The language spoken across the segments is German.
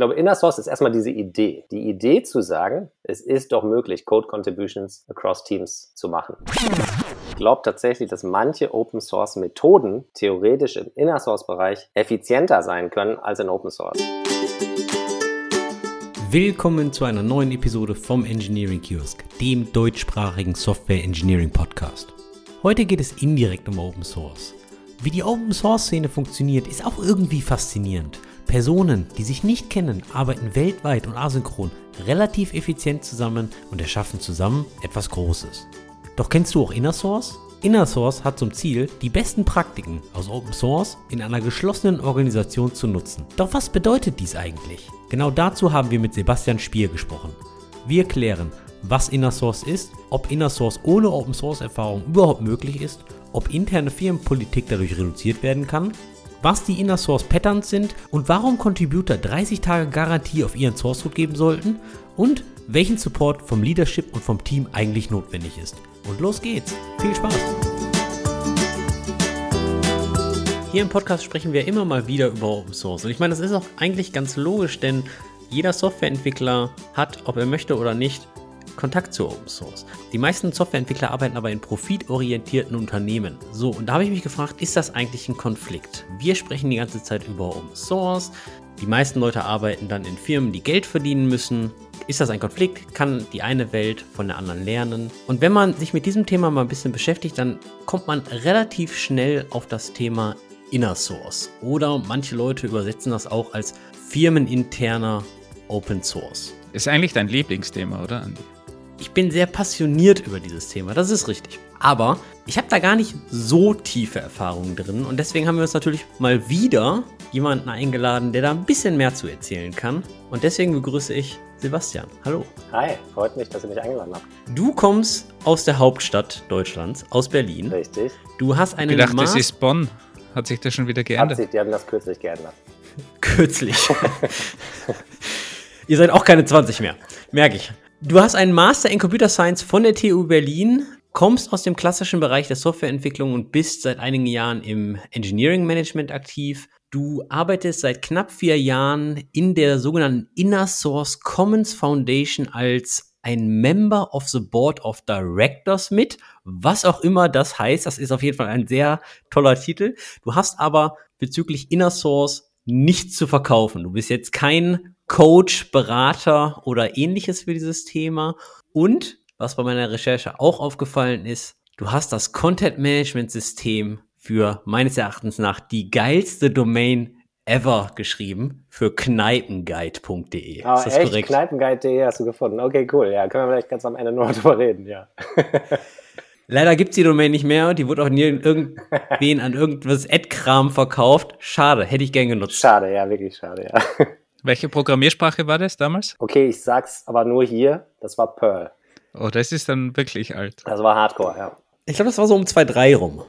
glaube, Inner Source ist erstmal diese Idee. Die Idee zu sagen, es ist doch möglich, Code Contributions across Teams zu machen. Ich glaube tatsächlich, dass manche Open Source Methoden theoretisch im Inner Source Bereich effizienter sein können als in Open Source. Willkommen zu einer neuen Episode vom Engineering Kiosk, dem deutschsprachigen Software Engineering Podcast. Heute geht es indirekt um Open Source. Wie die Open Source Szene funktioniert, ist auch irgendwie faszinierend. Personen, die sich nicht kennen, arbeiten weltweit und asynchron relativ effizient zusammen und erschaffen zusammen etwas Großes. Doch kennst du auch Inner Source? Inner Source hat zum Ziel, die besten Praktiken aus Open Source in einer geschlossenen Organisation zu nutzen. Doch was bedeutet dies eigentlich? Genau dazu haben wir mit Sebastian Spier gesprochen. Wir klären, was Inner Source ist, ob Inner Source ohne Open Source Erfahrung überhaupt möglich ist, ob interne Firmenpolitik dadurch reduziert werden kann was die Inner Source Patterns sind und warum Contributor 30 Tage Garantie auf ihren Source Code geben sollten und welchen Support vom Leadership und vom Team eigentlich notwendig ist. Und los geht's. Viel Spaß! Hier im Podcast sprechen wir immer mal wieder über Open Source. Und ich meine, das ist auch eigentlich ganz logisch, denn jeder Softwareentwickler hat, ob er möchte oder nicht, Kontakt zu Open Source. Die meisten Softwareentwickler arbeiten aber in profitorientierten Unternehmen. So, und da habe ich mich gefragt, ist das eigentlich ein Konflikt? Wir sprechen die ganze Zeit über Open Source. Die meisten Leute arbeiten dann in Firmen, die Geld verdienen müssen. Ist das ein Konflikt? Kann die eine Welt von der anderen lernen? Und wenn man sich mit diesem Thema mal ein bisschen beschäftigt, dann kommt man relativ schnell auf das Thema Inner Source. Oder manche Leute übersetzen das auch als firmeninterner Open Source. Ist eigentlich dein Lieblingsthema, oder, Andi? Ich bin sehr passioniert über dieses Thema, das ist richtig. Aber ich habe da gar nicht so tiefe Erfahrungen drin und deswegen haben wir uns natürlich mal wieder jemanden eingeladen, der da ein bisschen mehr zu erzählen kann. Und deswegen begrüße ich Sebastian. Hallo. Hi, freut mich, dass ihr mich eingeladen habt. Du kommst aus der Hauptstadt Deutschlands, aus Berlin. Richtig. Du hast einen Ich dachte, das ist Bonn. Hat sich das schon wieder geändert? Hat sich, die haben das kürzlich geändert. Kürzlich. Ihr seid auch keine 20 mehr, merke ich. Du hast einen Master in Computer Science von der TU Berlin, kommst aus dem klassischen Bereich der Softwareentwicklung und bist seit einigen Jahren im Engineering Management aktiv. Du arbeitest seit knapp vier Jahren in der sogenannten Inner Source Commons Foundation als ein Member of the Board of Directors mit. Was auch immer das heißt, das ist auf jeden Fall ein sehr toller Titel. Du hast aber bezüglich Inner Source nichts zu verkaufen. Du bist jetzt kein Coach, Berater oder ähnliches für dieses Thema. Und was bei meiner Recherche auch aufgefallen ist, du hast das Content Management System für meines Erachtens nach die geilste Domain ever geschrieben für kneipenguide.de. Ah, ist das echt? korrekt? Kneipenguide.de hast du gefunden. Okay, cool. Ja, können wir vielleicht ganz am Ende nur drüber reden, ja. Leider gibt es die Domain nicht mehr. Die wurde auch nie irgendwen an irgendwas Ad-Kram verkauft. Schade, hätte ich gern genutzt. Schade, ja, wirklich schade, ja. Welche Programmiersprache war das damals? Okay, ich sag's aber nur hier. Das war Perl. Oh, das ist dann wirklich alt. Das war Hardcore, ja. Ich glaube, das war so um 2.3 rum.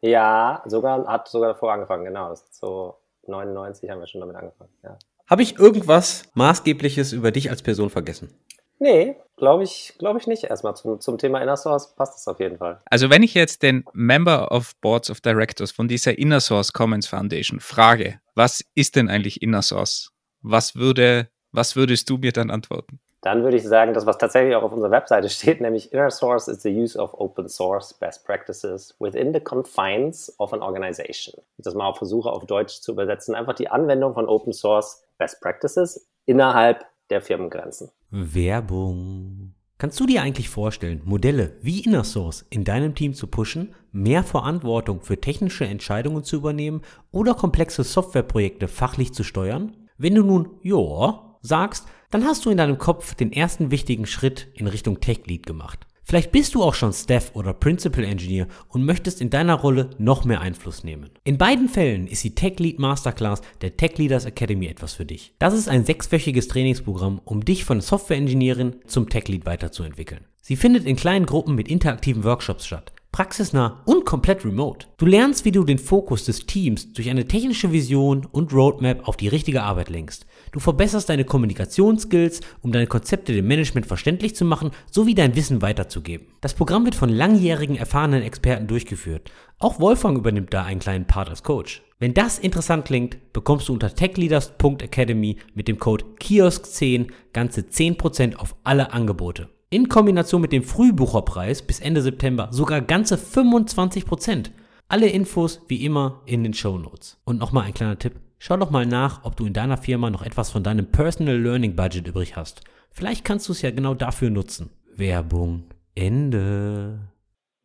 Ja, sogar, hat sogar davor angefangen, genau. So 99 haben wir schon damit angefangen, ja. Habe ich irgendwas Maßgebliches über dich als Person vergessen? Nee, glaube ich, glaube ich nicht. Erstmal zum, zum Thema Inner Source passt das auf jeden Fall. Also wenn ich jetzt den Member of Boards of Directors von dieser Inner Source Commons Foundation frage, was ist denn eigentlich Inner Source? Was würde, was würdest du mir dann antworten? Dann würde ich sagen, das, was tatsächlich auch auf unserer Webseite steht, nämlich Inner Source is the use of open source best practices within the confines of an organization. Ich das mal versuche auf Deutsch zu übersetzen. Einfach die Anwendung von Open Source Best Practices innerhalb der Firmengrenzen. Werbung. Kannst du dir eigentlich vorstellen, Modelle wie Inner Source in deinem Team zu pushen, mehr Verantwortung für technische Entscheidungen zu übernehmen oder komplexe Softwareprojekte fachlich zu steuern? Wenn du nun Ja sagst, dann hast du in deinem Kopf den ersten wichtigen Schritt in Richtung Tech Lead gemacht. Vielleicht bist du auch schon Staff oder Principal Engineer und möchtest in deiner Rolle noch mehr Einfluss nehmen. In beiden Fällen ist die Tech Lead Masterclass der Tech Leaders Academy etwas für dich. Das ist ein sechswöchiges Trainingsprogramm, um dich von Software Engineerin zum Tech Lead weiterzuentwickeln. Sie findet in kleinen Gruppen mit interaktiven Workshops statt praxisnah und komplett remote. Du lernst, wie du den Fokus des Teams durch eine technische Vision und Roadmap auf die richtige Arbeit lenkst. Du verbesserst deine Kommunikationsskills, um deine Konzepte dem Management verständlich zu machen, sowie dein Wissen weiterzugeben. Das Programm wird von langjährigen erfahrenen Experten durchgeführt. Auch Wolfgang übernimmt da einen kleinen Part als Coach. Wenn das interessant klingt, bekommst du unter techleaders.academy mit dem Code KIOSK10 ganze 10% auf alle Angebote. In Kombination mit dem Frühbucherpreis bis Ende September sogar ganze 25%. Alle Infos wie immer in den Show Notes. Und nochmal ein kleiner Tipp. Schau doch mal nach, ob du in deiner Firma noch etwas von deinem Personal Learning Budget übrig hast. Vielleicht kannst du es ja genau dafür nutzen. Werbung Ende.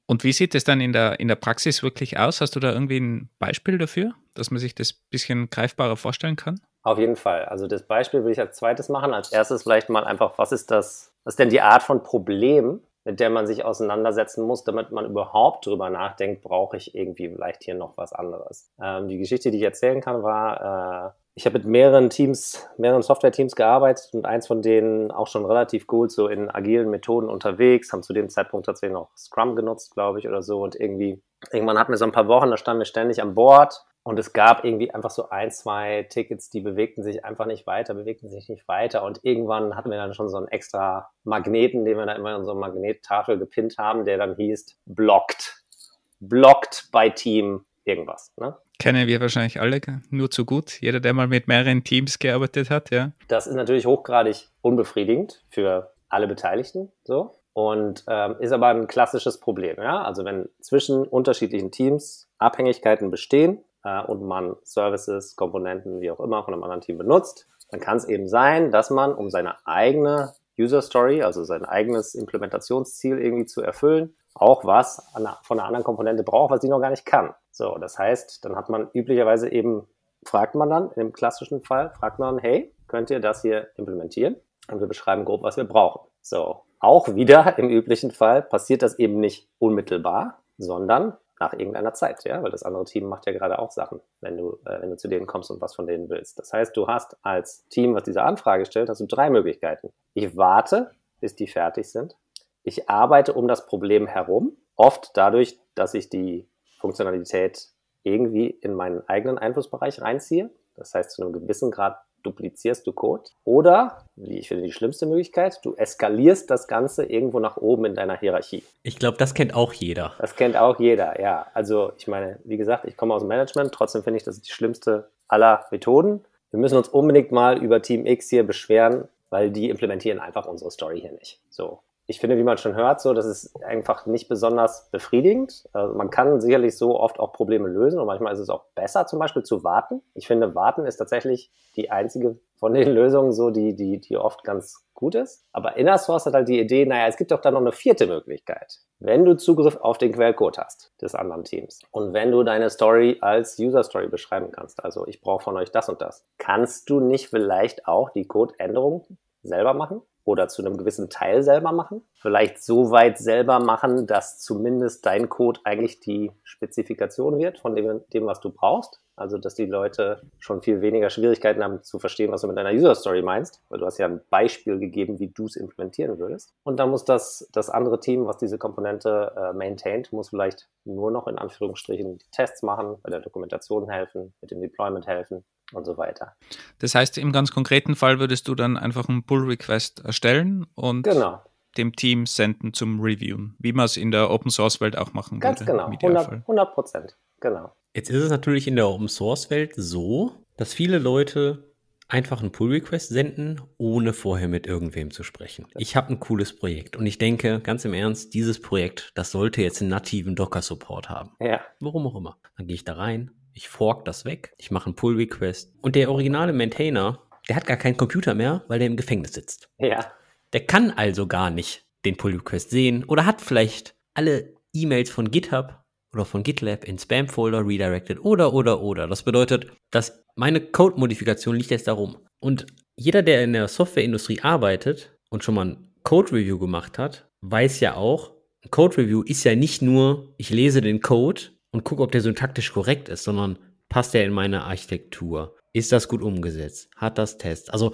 Und wie sieht es dann in der, in der Praxis wirklich aus? Hast du da irgendwie ein Beispiel dafür, dass man sich das ein bisschen greifbarer vorstellen kann? Auf jeden Fall. Also das Beispiel will ich als zweites machen. Als erstes vielleicht mal einfach, was ist das, was ist denn die Art von Problem, mit der man sich auseinandersetzen muss, damit man überhaupt drüber nachdenkt, brauche ich irgendwie vielleicht hier noch was anderes. Ähm, die Geschichte, die ich erzählen kann, war, äh, ich habe mit mehreren Teams, mehreren Software-Teams gearbeitet und eins von denen auch schon relativ gut so in agilen Methoden unterwegs, haben zu dem Zeitpunkt tatsächlich noch Scrum genutzt, glaube ich, oder so. Und irgendwie, irgendwann hatten wir so ein paar Wochen, da standen wir ständig an Bord und es gab irgendwie einfach so ein, zwei Tickets, die bewegten sich einfach nicht weiter, bewegten sich nicht weiter. Und irgendwann hatten wir dann schon so einen extra Magneten, den wir da immer in so eine Magnettafel gepinnt haben, der dann hieß blocked. Blocked by Team irgendwas. Ne? Kennen wir wahrscheinlich alle nur zu gut. Jeder, der mal mit mehreren Teams gearbeitet hat, ja. Das ist natürlich hochgradig unbefriedigend für alle Beteiligten, so. Und ähm, ist aber ein klassisches Problem, ja. Also wenn zwischen unterschiedlichen Teams Abhängigkeiten bestehen äh, und man Services, Komponenten, wie auch immer, von einem anderen Team benutzt, dann kann es eben sein, dass man, um seine eigene User Story, also sein eigenes Implementationsziel irgendwie zu erfüllen, auch was von einer anderen Komponente braucht, was sie noch gar nicht kann. So, das heißt, dann hat man üblicherweise eben, fragt man dann, im klassischen Fall, fragt man, hey, könnt ihr das hier implementieren? Und wir beschreiben grob, was wir brauchen. So, auch wieder im üblichen Fall passiert das eben nicht unmittelbar, sondern nach irgendeiner Zeit, ja, weil das andere Team macht ja gerade auch Sachen, wenn du, äh, wenn du zu denen kommst und was von denen willst. Das heißt, du hast als Team, was diese Anfrage stellt, hast du drei Möglichkeiten. Ich warte, bis die fertig sind. Ich arbeite um das Problem herum, oft dadurch, dass ich die Funktionalität irgendwie in meinen eigenen Einflussbereich reinziehe. Das heißt, zu einem gewissen Grad duplizierst du Code. Oder, wie ich finde, die schlimmste Möglichkeit, du eskalierst das Ganze irgendwo nach oben in deiner Hierarchie. Ich glaube, das kennt auch jeder. Das kennt auch jeder, ja. Also, ich meine, wie gesagt, ich komme aus dem Management, trotzdem finde ich, das ist die schlimmste aller Methoden. Wir müssen uns unbedingt mal über Team X hier beschweren, weil die implementieren einfach unsere Story hier nicht. So ich finde, wie man schon hört, so, das ist einfach nicht besonders befriedigend. Also man kann sicherlich so oft auch Probleme lösen und manchmal ist es auch besser, zum Beispiel zu warten. Ich finde, warten ist tatsächlich die einzige von den Lösungen, so, die, die, die oft ganz gut ist. Aber Inner Source hat halt die Idee, naja, es gibt doch dann noch eine vierte Möglichkeit. Wenn du Zugriff auf den Quellcode hast des anderen Teams und wenn du deine Story als User Story beschreiben kannst, also ich brauche von euch das und das, kannst du nicht vielleicht auch die Codeänderung selber machen? Oder zu einem gewissen Teil selber machen. Vielleicht so weit selber machen, dass zumindest dein Code eigentlich die Spezifikation wird von dem, dem, was du brauchst. Also, dass die Leute schon viel weniger Schwierigkeiten haben zu verstehen, was du mit deiner User Story meinst, weil du hast ja ein Beispiel gegeben, wie du es implementieren würdest. Und dann muss das, das andere Team, was diese Komponente äh, maintaint, muss vielleicht nur noch in Anführungsstrichen die Tests machen, bei der Dokumentation helfen, mit dem Deployment helfen und so weiter. Das heißt, im ganz konkreten Fall würdest du dann einfach einen Pull-Request erstellen und genau. dem Team senden zum Reviewen, wie man es in der Open-Source-Welt auch machen Ganz würde. Ganz genau, 100 Prozent, genau. Jetzt ist es natürlich in der Open-Source-Welt so, dass viele Leute einfach einen Pull-Request senden, ohne vorher mit irgendwem zu sprechen. Ich habe ein cooles Projekt und ich denke, ganz im Ernst, dieses Projekt, das sollte jetzt einen nativen Docker-Support haben. Ja. Warum auch immer. Dann gehe ich da rein, ich fork das weg, ich mache einen Pull-Request und der originale Maintainer, der hat gar keinen Computer mehr, weil der im Gefängnis sitzt. Ja. Der kann also gar nicht den Pull-Request sehen oder hat vielleicht alle E-Mails von GitHub oder von GitLab in Spam-Folder redirected oder, oder, oder. Das bedeutet, dass meine Code-Modifikation liegt jetzt darum. Und jeder, der in der Softwareindustrie arbeitet und schon mal ein Code-Review gemacht hat, weiß ja auch, ein Code-Review ist ja nicht nur, ich lese den Code und gucke, ob der syntaktisch korrekt ist, sondern passt der in meine Architektur? Ist das gut umgesetzt? Hat das Test? Also,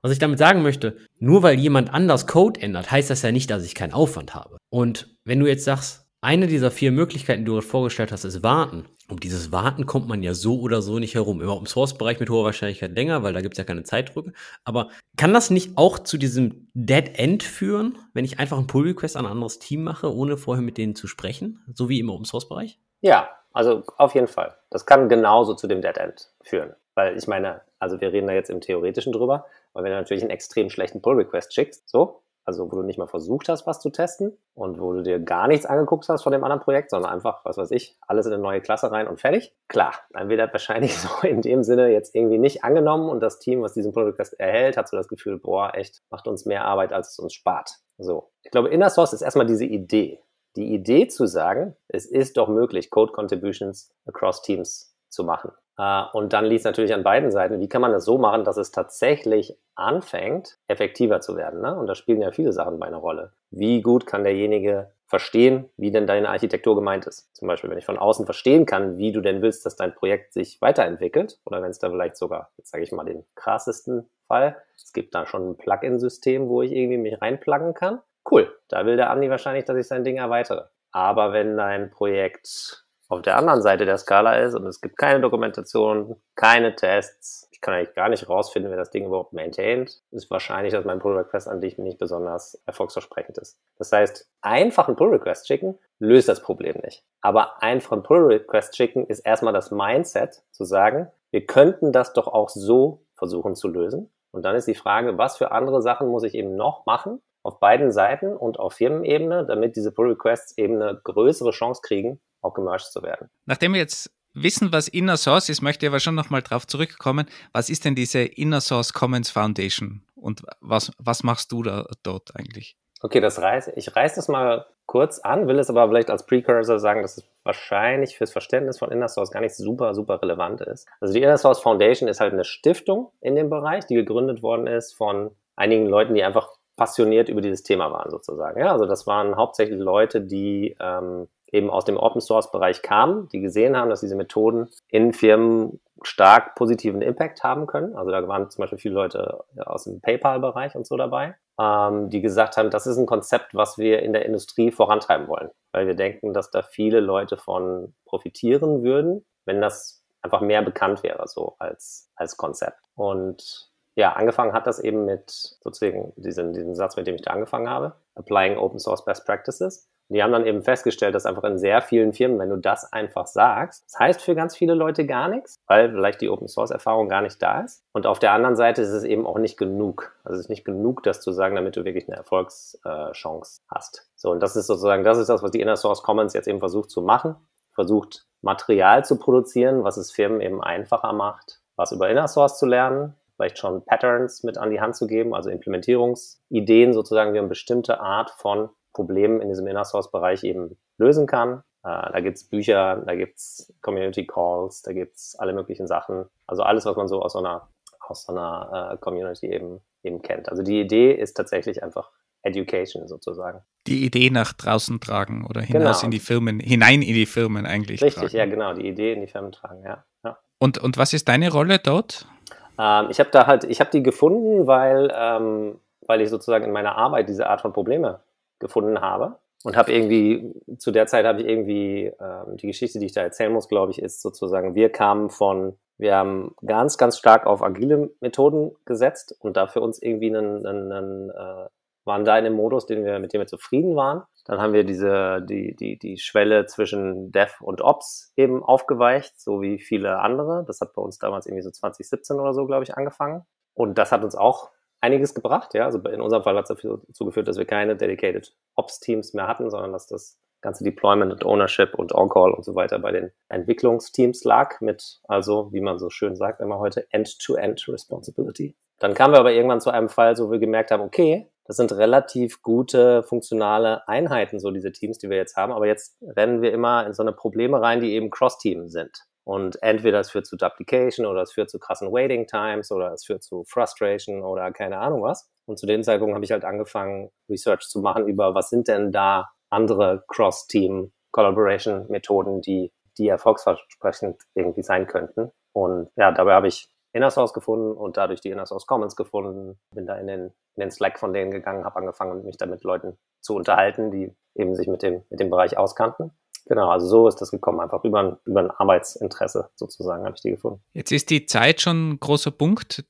was ich damit sagen möchte, nur weil jemand anders Code ändert, heißt das ja nicht, dass ich keinen Aufwand habe. Und wenn du jetzt sagst, eine dieser vier Möglichkeiten, die du vorgestellt hast, ist Warten. Um dieses Warten kommt man ja so oder so nicht herum. Im Open-Source-Bereich mit hoher Wahrscheinlichkeit länger, weil da gibt es ja keine Zeitdrücke. Aber kann das nicht auch zu diesem Dead End führen, wenn ich einfach einen Pull-Request an ein anderes Team mache, ohne vorher mit denen zu sprechen? So wie im Open-Source-Bereich? Ja, Also auf jeden Fall. Das kann genauso zu dem Dead End führen. Weil ich meine, also wir reden da jetzt im Theoretischen drüber, weil wenn du natürlich einen extrem schlechten Pull-Request schickst, so, also wo du nicht mal versucht hast, was zu testen und wo du dir gar nichts angeguckt hast von dem anderen Projekt, sondern einfach, was weiß ich, alles in eine neue Klasse rein und fertig. Klar, dann wird das wahrscheinlich so in dem Sinne jetzt irgendwie nicht angenommen und das Team, was diesen Pull Request erhält, hat so das Gefühl, boah, echt, macht uns mehr Arbeit, als es uns spart. So. Ich glaube, Inner Source ist erstmal diese Idee. Die Idee zu sagen, es ist doch möglich, Code Contributions across Teams zu machen. Äh, und dann liegt es natürlich an beiden Seiten, wie kann man das so machen, dass es tatsächlich anfängt, effektiver zu werden. Ne? Und da spielen ja viele Sachen bei einer Rolle. Wie gut kann derjenige verstehen, wie denn deine Architektur gemeint ist? Zum Beispiel, wenn ich von außen verstehen kann, wie du denn willst, dass dein Projekt sich weiterentwickelt, oder wenn es da vielleicht sogar, jetzt sage ich mal den krassesten Fall, es gibt da schon ein Plugin-System, wo ich irgendwie mich reinpluggen kann. Cool, da will der Andi wahrscheinlich, dass ich sein Ding erweitere. Aber wenn dein Projekt auf der anderen Seite der Skala ist und es gibt keine Dokumentation, keine Tests, ich kann eigentlich gar nicht rausfinden, wer das Ding überhaupt maintaint, ist wahrscheinlich, dass mein Pull Request an dich nicht besonders erfolgsversprechend ist. Das heißt, einfach einen Pull Request schicken löst das Problem nicht. Aber einfach einen Pull Request schicken ist erstmal das Mindset zu sagen, wir könnten das doch auch so versuchen zu lösen. Und dann ist die Frage, was für andere Sachen muss ich eben noch machen, auf beiden Seiten und auf Firmenebene, damit diese Pull Requests eben eine größere Chance kriegen, auch gemerged zu werden. Nachdem wir jetzt wissen, was Inner Source ist, möchte ich aber schon nochmal drauf zurückkommen. Was ist denn diese Inner Source Commons Foundation und was, was machst du da dort eigentlich? Okay, das reiß, ich reiße das mal kurz an, will es aber vielleicht als Precursor sagen, dass es wahrscheinlich fürs Verständnis von Inner Source gar nicht super, super relevant ist. Also die Inner Source Foundation ist halt eine Stiftung in dem Bereich, die gegründet worden ist von einigen Leuten, die einfach passioniert über dieses Thema waren sozusagen. Ja, also das waren hauptsächlich Leute, die ähm, eben aus dem Open Source Bereich kamen, die gesehen haben, dass diese Methoden in Firmen stark positiven Impact haben können. Also da waren zum Beispiel viele Leute aus dem PayPal-Bereich und so dabei, ähm, die gesagt haben, das ist ein Konzept, was wir in der Industrie vorantreiben wollen, weil wir denken, dass da viele Leute von profitieren würden, wenn das einfach mehr bekannt wäre, so als, als Konzept. Und ja, angefangen hat das eben mit sozusagen diesem, diesem Satz, mit dem ich da angefangen habe, Applying Open Source Best Practices. Die haben dann eben festgestellt, dass einfach in sehr vielen Firmen, wenn du das einfach sagst, das heißt für ganz viele Leute gar nichts, weil vielleicht die Open Source Erfahrung gar nicht da ist. Und auf der anderen Seite ist es eben auch nicht genug. Also es ist nicht genug, das zu sagen, damit du wirklich eine Erfolgschance hast. So, und das ist sozusagen, das ist das, was die Inner Source Commons jetzt eben versucht zu machen. Versucht Material zu produzieren, was es Firmen eben einfacher macht, was über Inner Source zu lernen, vielleicht schon Patterns mit an die Hand zu geben, also Implementierungsideen sozusagen, wie man bestimmte Art von Problemen in diesem Inner Source Bereich eben lösen kann. Äh, da gibt's Bücher, da gibt's Community Calls, da gibt's alle möglichen Sachen. Also alles, was man so aus so einer, aus so einer äh, Community eben, eben kennt. Also die Idee ist tatsächlich einfach Education sozusagen. Die Idee nach draußen tragen oder hinaus genau. in die Firmen, hinein in die Firmen eigentlich. Richtig, tragen. ja, genau, die Idee in die Firmen tragen, ja. ja. Und, und was ist deine Rolle dort? Ähm, ich habe da halt, ich habe die gefunden, weil, ähm, weil ich sozusagen in meiner Arbeit diese Art von Probleme gefunden habe. Und habe irgendwie, zu der Zeit habe ich irgendwie, ähm, die Geschichte, die ich da erzählen muss, glaube ich, ist sozusagen, wir kamen von, wir haben ganz, ganz stark auf agile Methoden gesetzt und da für uns irgendwie einen, einen, einen äh, waren da in dem Modus, den wir, mit dem wir zufrieden waren. Dann haben wir diese, die, die, die Schwelle zwischen Dev und Ops eben aufgeweicht, so wie viele andere. Das hat bei uns damals irgendwie so 2017 oder so, glaube ich, angefangen. Und das hat uns auch einiges gebracht. Ja, also in unserem Fall hat es dazu geführt, dass wir keine dedicated Ops-Teams mehr hatten, sondern dass das ganze Deployment und Ownership und On-Call und so weiter bei den Entwicklungsteams lag mit, also, wie man so schön sagt immer heute, End-to-End -End Responsibility. Dann kamen wir aber irgendwann zu einem Fall, wo wir gemerkt haben, okay, das sind relativ gute, funktionale Einheiten, so diese Teams, die wir jetzt haben. Aber jetzt rennen wir immer in so eine Probleme rein, die eben Cross-Team sind. Und entweder es führt zu Duplication oder es führt zu krassen Waiting Times oder es führt zu Frustration oder keine Ahnung was. Und zu dem Zeitpunkt habe ich halt angefangen, Research zu machen über, was sind denn da andere Cross-Team Collaboration Methoden, die, die erfolgsversprechend irgendwie sein könnten. Und ja, dabei habe ich Inner Source gefunden und dadurch die Inner Source Commons gefunden. Bin da in den, in den Slack von denen gegangen, habe angefangen, mich da mit Leuten zu unterhalten, die eben sich mit dem, mit dem Bereich auskannten. Genau, also so ist das gekommen, einfach über ein, über ein Arbeitsinteresse sozusagen habe ich die gefunden. Jetzt ist die Zeit schon ein großer Punkt,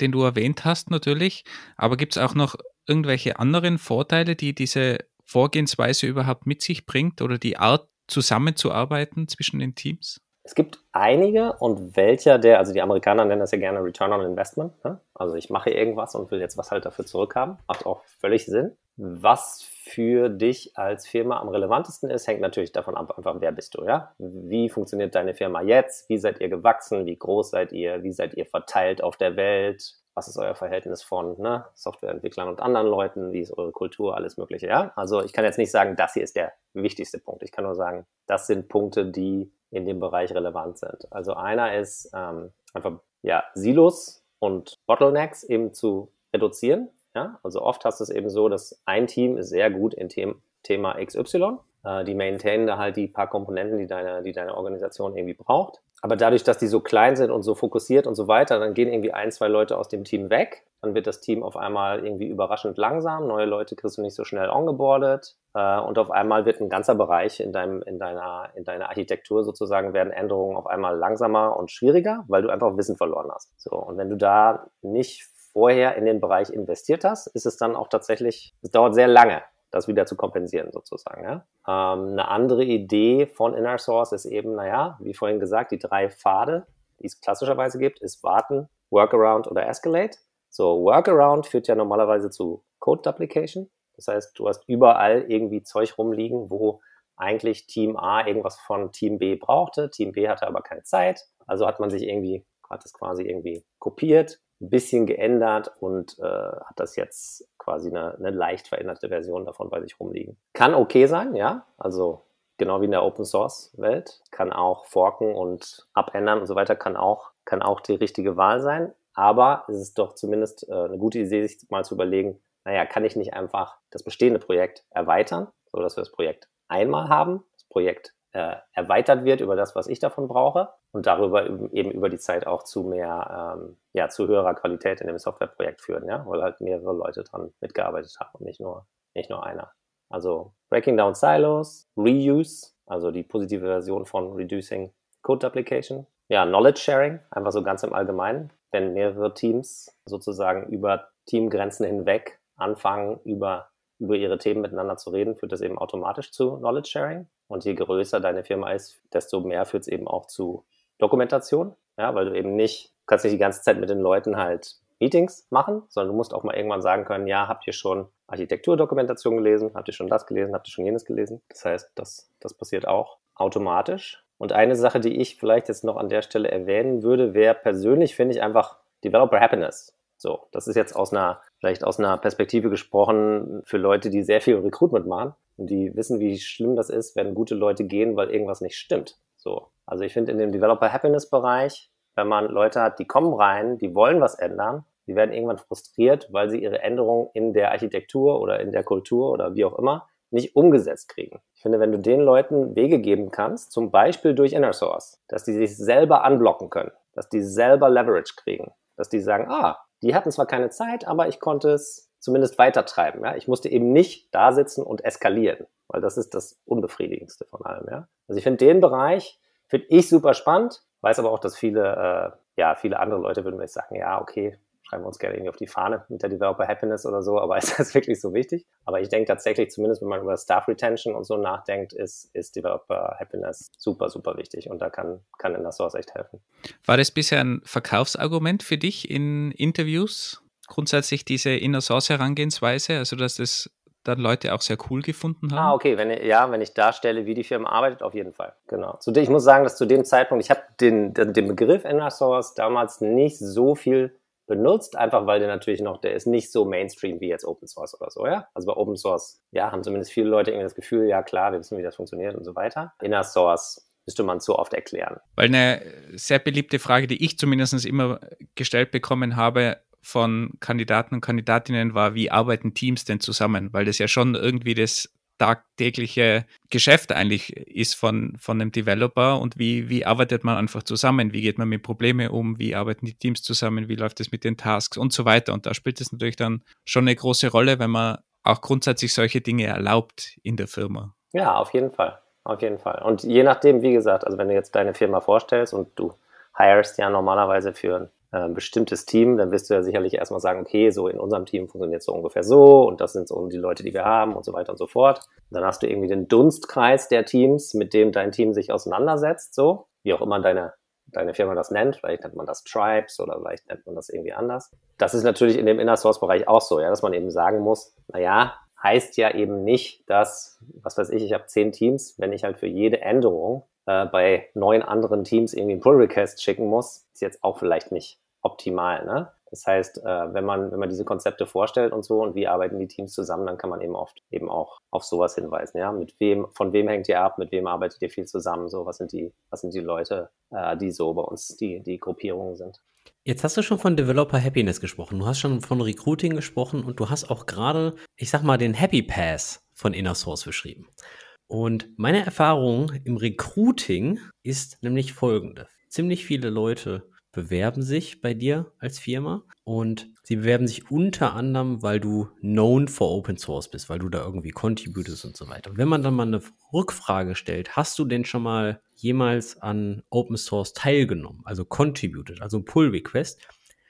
den du erwähnt hast natürlich, aber gibt es auch noch irgendwelche anderen Vorteile, die diese Vorgehensweise überhaupt mit sich bringt oder die Art zusammenzuarbeiten zwischen den Teams? Es gibt einige und welcher der, also die Amerikaner nennen das ja gerne Return on Investment. Ne? Also ich mache irgendwas und will jetzt was halt dafür zurückhaben. Macht auch völlig Sinn. Was für dich als Firma am relevantesten ist, hängt natürlich davon ab, einfach wer bist du, ja? Wie funktioniert deine Firma jetzt? Wie seid ihr gewachsen? Wie groß seid ihr? Wie seid ihr verteilt auf der Welt? Was ist euer Verhältnis von ne, Softwareentwicklern und anderen Leuten? Wie ist eure Kultur? Alles Mögliche, ja? Also ich kann jetzt nicht sagen, das hier ist der wichtigste Punkt. Ich kann nur sagen, das sind Punkte, die in dem Bereich relevant sind. Also einer ist ähm, einfach ja, Silos und Bottlenecks eben zu reduzieren. Ja? Also oft hast du es eben so, dass ein Team ist sehr gut in Them Thema XY. Äh, die maintainen da halt die paar Komponenten, die deine, die deine Organisation irgendwie braucht. Aber dadurch, dass die so klein sind und so fokussiert und so weiter, dann gehen irgendwie ein, zwei Leute aus dem Team weg. Dann wird das Team auf einmal irgendwie überraschend langsam. Neue Leute kriegst du nicht so schnell ongeboardet. Äh, und auf einmal wird ein ganzer Bereich in, deinem, in, deiner, in deiner Architektur sozusagen werden Änderungen auf einmal langsamer und schwieriger, weil du einfach Wissen verloren hast. So. Und wenn du da nicht vorher in den Bereich investiert hast, ist es dann auch tatsächlich, es dauert sehr lange, das wieder zu kompensieren sozusagen. Ja? Ähm, eine andere Idee von Inner Source ist eben, naja, wie vorhin gesagt, die drei Pfade, die es klassischerweise gibt, ist Warten, Workaround oder Escalate. So, Workaround führt ja normalerweise zu Code Duplication. Das heißt, du hast überall irgendwie Zeug rumliegen, wo eigentlich Team A irgendwas von Team B brauchte. Team B hatte aber keine Zeit. Also hat man sich irgendwie, hat es quasi irgendwie kopiert, ein bisschen geändert und äh, hat das jetzt quasi eine, eine leicht veränderte Version davon bei sich rumliegen. Kann okay sein, ja. Also genau wie in der Open Source Welt, kann auch forken und abändern und so weiter, kann auch, kann auch die richtige Wahl sein. Aber es ist doch zumindest äh, eine gute Idee, sich mal zu überlegen, naja, kann ich nicht einfach das bestehende Projekt erweitern, so dass wir das Projekt einmal haben, das Projekt äh, erweitert wird über das, was ich davon brauche und darüber eben über die Zeit auch zu mehr, ähm, ja, zu höherer Qualität in dem Softwareprojekt führen, ja, weil halt mehrere Leute dran mitgearbeitet haben und nicht nur, nicht nur einer. Also Breaking Down Silos, Reuse, also die positive Version von Reducing Code Duplication. Ja, Knowledge Sharing, einfach so ganz im Allgemeinen. Wenn mehrere Teams sozusagen über Teamgrenzen hinweg anfangen, über, über ihre Themen miteinander zu reden, führt das eben automatisch zu Knowledge Sharing. Und je größer deine Firma ist, desto mehr führt es eben auch zu Dokumentation, ja, weil du eben nicht, kannst nicht die ganze Zeit mit den Leuten halt Meetings machen, sondern du musst auch mal irgendwann sagen können, ja, habt ihr schon Architekturdokumentation gelesen, habt ihr schon das gelesen, habt ihr schon jenes gelesen. Das heißt, das, das passiert auch automatisch. Und eine Sache, die ich vielleicht jetzt noch an der Stelle erwähnen würde, wäre persönlich, finde ich einfach Developer Happiness. So, das ist jetzt aus einer, vielleicht aus einer Perspektive gesprochen für Leute, die sehr viel Recruitment machen und die wissen, wie schlimm das ist, wenn gute Leute gehen, weil irgendwas nicht stimmt. So. Also ich finde in dem Developer Happiness Bereich, wenn man Leute hat, die kommen rein, die wollen was ändern, die werden irgendwann frustriert, weil sie ihre Änderungen in der Architektur oder in der Kultur oder wie auch immer nicht umgesetzt kriegen. Ich finde, wenn du den Leuten Wege geben kannst, zum Beispiel durch Inner Source, dass die sich selber anblocken können, dass die selber Leverage kriegen, dass die sagen, ah, die hatten zwar keine Zeit, aber ich konnte es zumindest weitertreiben. Ja? Ich musste eben nicht da sitzen und eskalieren, weil das ist das Unbefriedigendste von allem. Ja? Also ich finde den Bereich, finde ich super spannend, weiß aber auch, dass viele, äh, ja, viele andere Leute würden vielleicht sagen, ja, okay, schreiben wir uns gerne irgendwie auf die Fahne mit der Developer Happiness oder so, aber ist das wirklich so wichtig? Aber ich denke tatsächlich, zumindest wenn man über Staff Retention und so nachdenkt, ist, ist Developer Happiness super, super wichtig und da kann, kann in der Source echt helfen. War das bisher ein Verkaufsargument für dich in Interviews? grundsätzlich diese Inner Source Herangehensweise, also dass das dann Leute auch sehr cool gefunden haben? Ah, okay, wenn, ja, wenn ich darstelle, wie die Firma arbeitet, auf jeden Fall. Genau. Zu, ich muss sagen, dass zu dem Zeitpunkt, ich habe den, den, den Begriff Inner Source damals nicht so viel benutzt, einfach weil der natürlich noch, der ist nicht so Mainstream wie jetzt Open Source oder so, ja. Also bei Open Source, ja, haben zumindest viele Leute irgendwie das Gefühl, ja klar, wir wissen, wie das funktioniert und so weiter. Inner Source müsste man so oft erklären. Weil eine sehr beliebte Frage, die ich zumindest immer gestellt bekommen habe, von Kandidaten und Kandidatinnen war, wie arbeiten Teams denn zusammen? Weil das ja schon irgendwie das tagtägliche Geschäft eigentlich ist von, von einem Developer und wie, wie arbeitet man einfach zusammen? Wie geht man mit Problemen um? Wie arbeiten die Teams zusammen? Wie läuft es mit den Tasks und so weiter? Und da spielt es natürlich dann schon eine große Rolle, wenn man auch grundsätzlich solche Dinge erlaubt in der Firma. Ja, auf jeden Fall. Auf jeden Fall. Und je nachdem, wie gesagt, also wenn du jetzt deine Firma vorstellst und du hirest ja normalerweise für äh, bestimmtes Team, dann wirst du ja sicherlich erstmal sagen, okay, so in unserem Team funktioniert es so ungefähr so und das sind so die Leute, die wir haben und so weiter und so fort. Und dann hast du irgendwie den Dunstkreis der Teams, mit dem dein Team sich auseinandersetzt, so, wie auch immer deine, deine Firma das nennt. Vielleicht nennt man das Tribes oder vielleicht nennt man das irgendwie anders. Das ist natürlich in dem Inner Source Bereich auch so, ja, dass man eben sagen muss, naja, heißt ja eben nicht, dass, was weiß ich, ich habe zehn Teams, wenn ich halt für jede Änderung äh, bei neun anderen Teams irgendwie einen Pull Request schicken muss, ist jetzt auch vielleicht nicht optimal. Ne? Das heißt, äh, wenn man, wenn man diese Konzepte vorstellt und so und wie arbeiten die Teams zusammen, dann kann man eben oft eben auch auf sowas hinweisen. Ja, mit wem, von wem hängt ihr ab, mit wem arbeitet ihr viel zusammen, so, was sind die, was sind die Leute, äh, die so bei uns die, die Gruppierungen sind. Jetzt hast du schon von Developer Happiness gesprochen, du hast schon von Recruiting gesprochen und du hast auch gerade, ich sag mal, den Happy Pass von Inner Source beschrieben. Und meine Erfahrung im Recruiting ist nämlich folgende. Ziemlich viele Leute bewerben sich bei dir als Firma und sie bewerben sich unter anderem, weil du known for Open Source bist, weil du da irgendwie contributest und so weiter. Und wenn man dann mal eine Rückfrage stellt, hast du denn schon mal jemals an Open Source teilgenommen, also contributed, also Pull Request,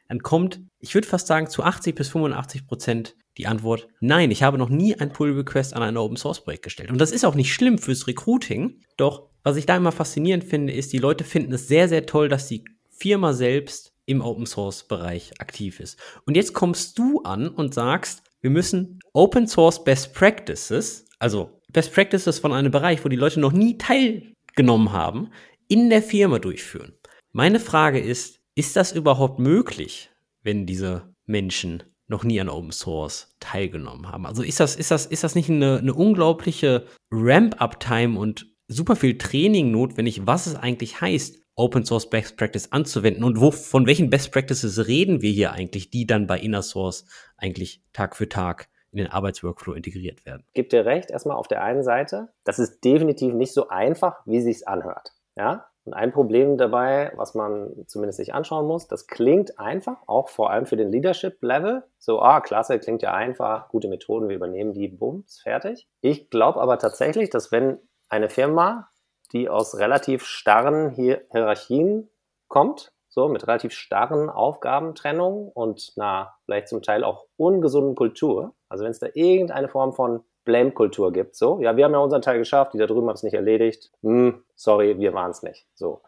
dann kommt, ich würde fast sagen, zu 80 bis 85 Prozent die Antwort, nein, ich habe noch nie ein Pull Request an ein Open Source Projekt gestellt. Und das ist auch nicht schlimm fürs Recruiting, doch was ich da immer faszinierend finde, ist, die Leute finden es sehr, sehr toll, dass die Firma selbst im Open Source Bereich aktiv ist. Und jetzt kommst du an und sagst, wir müssen Open Source Best Practices, also Best Practices von einem Bereich, wo die Leute noch nie teilgenommen haben, in der Firma durchführen. Meine Frage ist, ist das überhaupt möglich, wenn diese Menschen noch nie an Open Source teilgenommen haben? Also ist das, ist das, ist das nicht eine, eine unglaubliche Ramp-up-Time und super viel Training notwendig, was es eigentlich heißt, Open Source Best Practice anzuwenden und wo, von welchen Best Practices reden wir hier eigentlich, die dann bei Inner Source eigentlich Tag für Tag in den Arbeitsworkflow integriert werden. Gibt dir recht, erstmal auf der einen Seite, das ist definitiv nicht so einfach, wie sich's anhört. Ja? Und ein Problem dabei, was man zumindest sich anschauen muss, das klingt einfach, auch vor allem für den Leadership-Level. So, ah, klasse, klingt ja einfach, gute Methoden, wir übernehmen die, bums, fertig. Ich glaube aber tatsächlich, dass wenn eine Firma die aus relativ starren Hier Hierarchien kommt, so mit relativ starren Aufgabentrennungen und einer vielleicht zum Teil auch ungesunden Kultur. Also wenn es da irgendeine Form von Blame-Kultur gibt, so, ja, wir haben ja unseren Teil geschafft, die da drüben haben es nicht erledigt, hm, sorry, wir waren es nicht, so.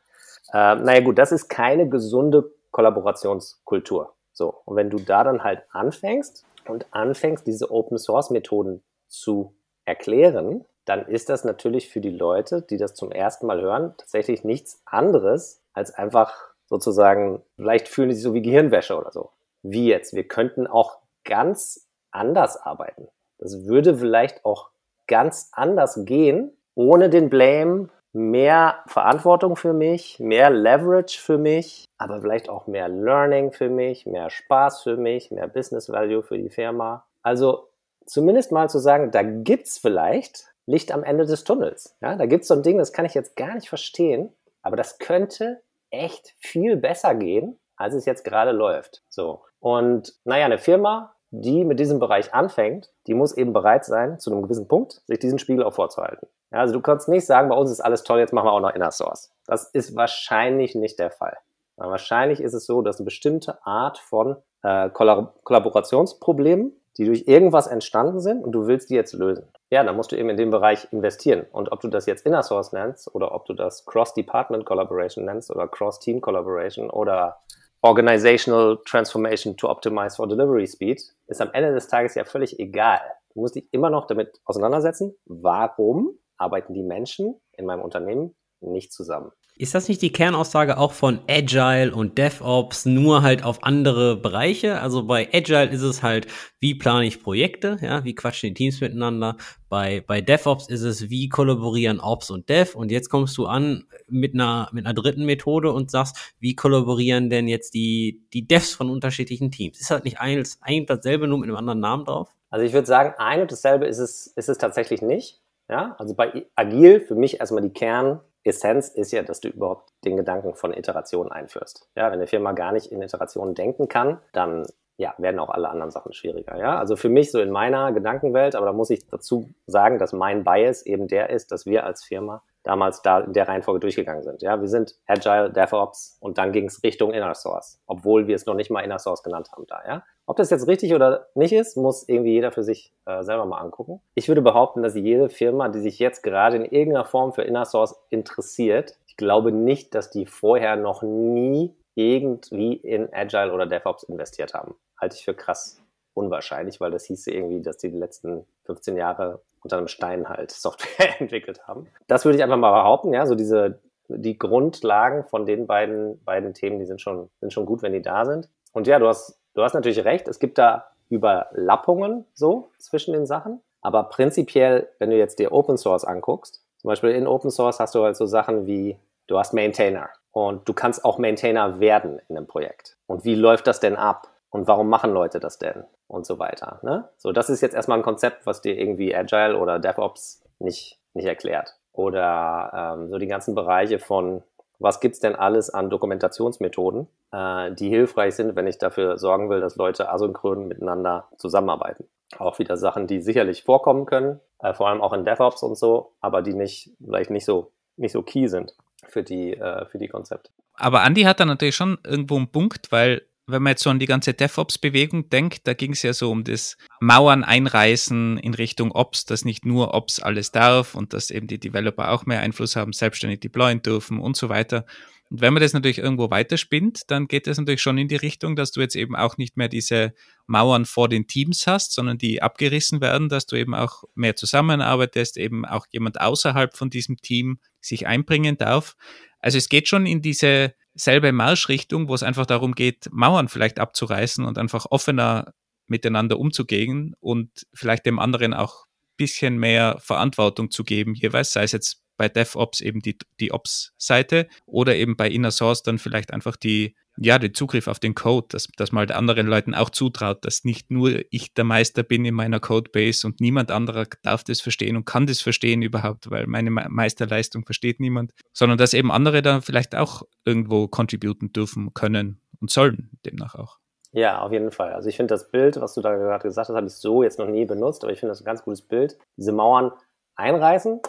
Äh, naja gut, das ist keine gesunde Kollaborationskultur. So, und wenn du da dann halt anfängst und anfängst, diese Open-Source-Methoden zu erklären, dann ist das natürlich für die Leute, die das zum ersten Mal hören, tatsächlich nichts anderes als einfach sozusagen, vielleicht fühlen die sich so wie Gehirnwäsche oder so. Wie jetzt? Wir könnten auch ganz anders arbeiten. Das würde vielleicht auch ganz anders gehen, ohne den Blame, mehr Verantwortung für mich, mehr Leverage für mich, aber vielleicht auch mehr Learning für mich, mehr Spaß für mich, mehr Business Value für die Firma. Also zumindest mal zu sagen, da gibt's vielleicht Licht am Ende des Tunnels. Ja, da gibt es so ein Ding, das kann ich jetzt gar nicht verstehen, aber das könnte echt viel besser gehen, als es jetzt gerade läuft. So. Und naja, eine Firma, die mit diesem Bereich anfängt, die muss eben bereit sein, zu einem gewissen Punkt, sich diesen Spiegel auch vorzuhalten. Ja, also du kannst nicht sagen, bei uns ist alles toll, jetzt machen wir auch noch Inner Source. Das ist wahrscheinlich nicht der Fall. Aber wahrscheinlich ist es so, dass eine bestimmte Art von äh, Kollaborationsproblemen, die durch irgendwas entstanden sind und du willst die jetzt lösen ja, dann musst du eben in dem Bereich investieren. Und ob du das jetzt Inner Source nennst oder ob du das Cross-Department Collaboration nennst oder Cross-Team Collaboration oder Organizational Transformation to Optimize for Delivery Speed, ist am Ende des Tages ja völlig egal. Du musst dich immer noch damit auseinandersetzen, warum arbeiten die Menschen in meinem Unternehmen nicht zusammen. Ist das nicht die Kernaussage auch von Agile und DevOps, nur halt auf andere Bereiche? Also bei Agile ist es halt, wie plane ich Projekte, ja, wie quatschen die Teams miteinander. Bei, bei DevOps ist es, wie kollaborieren Ops und Dev. Und jetzt kommst du an mit einer, mit einer dritten Methode und sagst, wie kollaborieren denn jetzt die, die Devs von unterschiedlichen Teams? Ist halt nicht eins, ein dasselbe, nur mit einem anderen Namen drauf? Also ich würde sagen, ein und dasselbe ist es, ist es tatsächlich nicht. Ja, also bei Agil für mich erstmal die Kern, Essenz ist ja, dass du überhaupt den Gedanken von Iteration einführst. Ja, wenn eine Firma gar nicht in Iterationen denken kann, dann ja, werden auch alle anderen Sachen schwieriger. Ja, also für mich so in meiner Gedankenwelt, aber da muss ich dazu sagen, dass mein Bias eben der ist, dass wir als Firma damals da in der Reihenfolge durchgegangen sind. Ja, wir sind Agile, DevOps und dann ging es Richtung Inner Source, obwohl wir es noch nicht mal Inner Source genannt haben da. Ja, ob das jetzt richtig oder nicht ist, muss irgendwie jeder für sich äh, selber mal angucken. Ich würde behaupten, dass jede Firma, die sich jetzt gerade in irgendeiner Form für Inner Source interessiert, ich glaube nicht, dass die vorher noch nie irgendwie in Agile oder DevOps investiert haben. Halte ich für krass unwahrscheinlich, weil das hieß irgendwie, dass die die letzten 15 Jahre unter einem Stein halt Software entwickelt haben. Das würde ich einfach mal behaupten, ja, so diese, die Grundlagen von den beiden, beiden Themen, die sind schon, sind schon gut, wenn die da sind. Und ja, du hast, du hast natürlich recht, es gibt da Überlappungen so zwischen den Sachen. Aber prinzipiell, wenn du jetzt dir Open Source anguckst, zum Beispiel in Open Source hast du halt so Sachen wie, du hast Maintainer und du kannst auch Maintainer werden in einem Projekt. Und wie läuft das denn ab? Und warum machen Leute das denn? Und so weiter. Ne? So, das ist jetzt erstmal ein Konzept, was dir irgendwie Agile oder DevOps nicht, nicht erklärt. Oder ähm, so die ganzen Bereiche von, was gibt's denn alles an Dokumentationsmethoden, äh, die hilfreich sind, wenn ich dafür sorgen will, dass Leute asynchron miteinander zusammenarbeiten. Auch wieder Sachen, die sicherlich vorkommen können, äh, vor allem auch in DevOps und so, aber die nicht, vielleicht nicht so, nicht so key sind für die, äh, für die Konzepte. Aber Andy hat da natürlich schon irgendwo einen Punkt, weil wenn man jetzt so an die ganze DevOps-Bewegung denkt, da ging es ja so um das Mauern einreißen in Richtung Ops, dass nicht nur Ops alles darf und dass eben die Developer auch mehr Einfluss haben, selbstständig deployen dürfen und so weiter. Und wenn man das natürlich irgendwo weiterspinnt, dann geht das natürlich schon in die Richtung, dass du jetzt eben auch nicht mehr diese Mauern vor den Teams hast, sondern die abgerissen werden, dass du eben auch mehr zusammenarbeitest, eben auch jemand außerhalb von diesem Team sich einbringen darf. Also es geht schon in diese selbe Marschrichtung, wo es einfach darum geht, Mauern vielleicht abzureißen und einfach offener miteinander umzugehen und vielleicht dem anderen auch bisschen mehr Verantwortung zu geben, jeweils, sei es jetzt bei DevOps eben die, die Ops-Seite oder eben bei Inner Source dann vielleicht einfach die, ja, den Zugriff auf den Code, dass, dass man halt anderen Leuten auch zutraut, dass nicht nur ich der Meister bin in meiner Codebase und niemand anderer darf das verstehen und kann das verstehen überhaupt, weil meine Meisterleistung versteht niemand, sondern dass eben andere da vielleicht auch irgendwo contributen dürfen, können und sollen, demnach auch. Ja, auf jeden Fall. Also ich finde das Bild, was du da gerade gesagt hast, habe ich so jetzt noch nie benutzt, aber ich finde das ein ganz gutes Bild. Diese Mauern einreißen,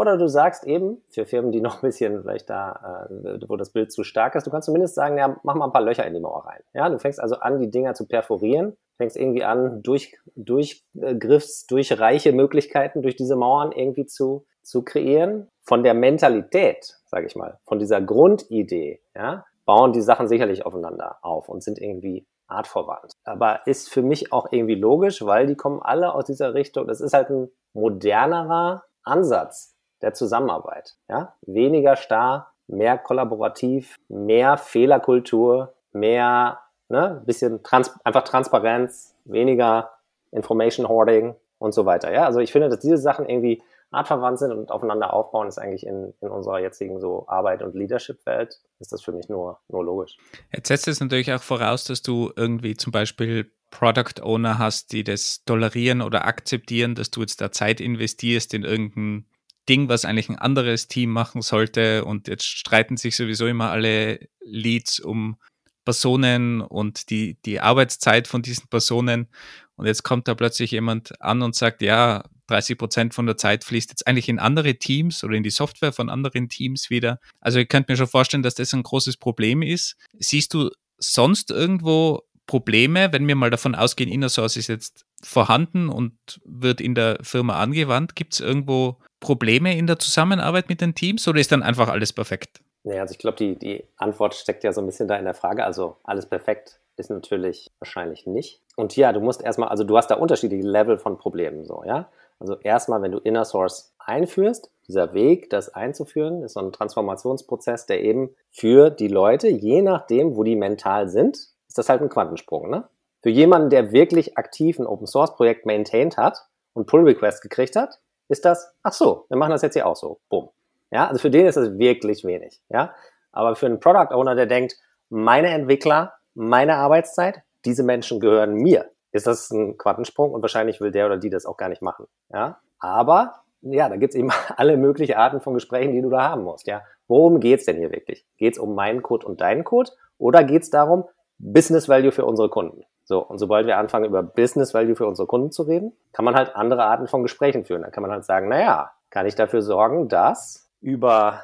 oder du sagst eben, für Firmen, die noch ein bisschen vielleicht da, äh, wo das Bild zu stark ist, du kannst zumindest sagen, ja, mach mal ein paar Löcher in die Mauer rein. Ja, du fängst also an, die Dinger zu perforieren, fängst irgendwie an, durch, durch äh, Griffs, durch reiche Möglichkeiten, durch diese Mauern irgendwie zu, zu kreieren. Von der Mentalität, sage ich mal, von dieser Grundidee, ja, bauen die Sachen sicherlich aufeinander auf und sind irgendwie artverwandt. Aber ist für mich auch irgendwie logisch, weil die kommen alle aus dieser Richtung. Das ist halt ein modernerer Ansatz der Zusammenarbeit. Ja? Weniger starr, mehr kollaborativ, mehr Fehlerkultur, mehr ne, bisschen trans einfach Transparenz, weniger Information Hoarding und so weiter. Ja? Also ich finde, dass diese Sachen irgendwie artverwandt sind und aufeinander aufbauen, ist eigentlich in, in unserer jetzigen so Arbeit- und Leadership-Welt, ist das für mich nur, nur logisch. Jetzt setzt es natürlich auch voraus, dass du irgendwie zum Beispiel Product Owner hast, die das tolerieren oder akzeptieren, dass du jetzt da Zeit investierst in irgendein Ding, was eigentlich ein anderes Team machen sollte. Und jetzt streiten sich sowieso immer alle Leads um Personen und die, die Arbeitszeit von diesen Personen. Und jetzt kommt da plötzlich jemand an und sagt, ja, 30 Prozent von der Zeit fließt jetzt eigentlich in andere Teams oder in die Software von anderen Teams wieder. Also ihr könnt mir schon vorstellen, dass das ein großes Problem ist. Siehst du sonst irgendwo Probleme, wenn wir mal davon ausgehen, Inner Source ist jetzt vorhanden und wird in der Firma angewandt, gibt es irgendwo Probleme in der Zusammenarbeit mit den Teams oder ist dann einfach alles perfekt? Naja, also ich glaube, die, die Antwort steckt ja so ein bisschen da in der Frage. Also alles perfekt ist natürlich wahrscheinlich nicht. Und ja, du musst erstmal, also du hast da unterschiedliche Level von Problemen so, ja. Also erstmal, wenn du Inner Source einführst, dieser Weg, das einzuführen, ist so ein Transformationsprozess, der eben für die Leute, je nachdem, wo die mental sind, ist das halt ein Quantensprung, ne? Für jemanden, der wirklich aktiv ein Open Source Projekt maintained hat und Pull Request gekriegt hat, ist das, ach so, wir machen das jetzt hier auch so. Boom. Ja, also für den ist das wirklich wenig. Ja, aber für einen Product Owner, der denkt, meine Entwickler, meine Arbeitszeit, diese Menschen gehören mir, ist das ein Quantensprung und wahrscheinlich will der oder die das auch gar nicht machen. Ja, aber ja, da gibt's eben alle möglichen Arten von Gesprächen, die du da haben musst. Ja, worum geht's denn hier wirklich? Geht's um meinen Code und deinen Code oder geht's darum, Business Value für unsere Kunden? So, und sobald wir anfangen, über Business Value für unsere Kunden zu reden, kann man halt andere Arten von Gesprächen führen. Dann kann man halt sagen, naja, kann ich dafür sorgen, dass über,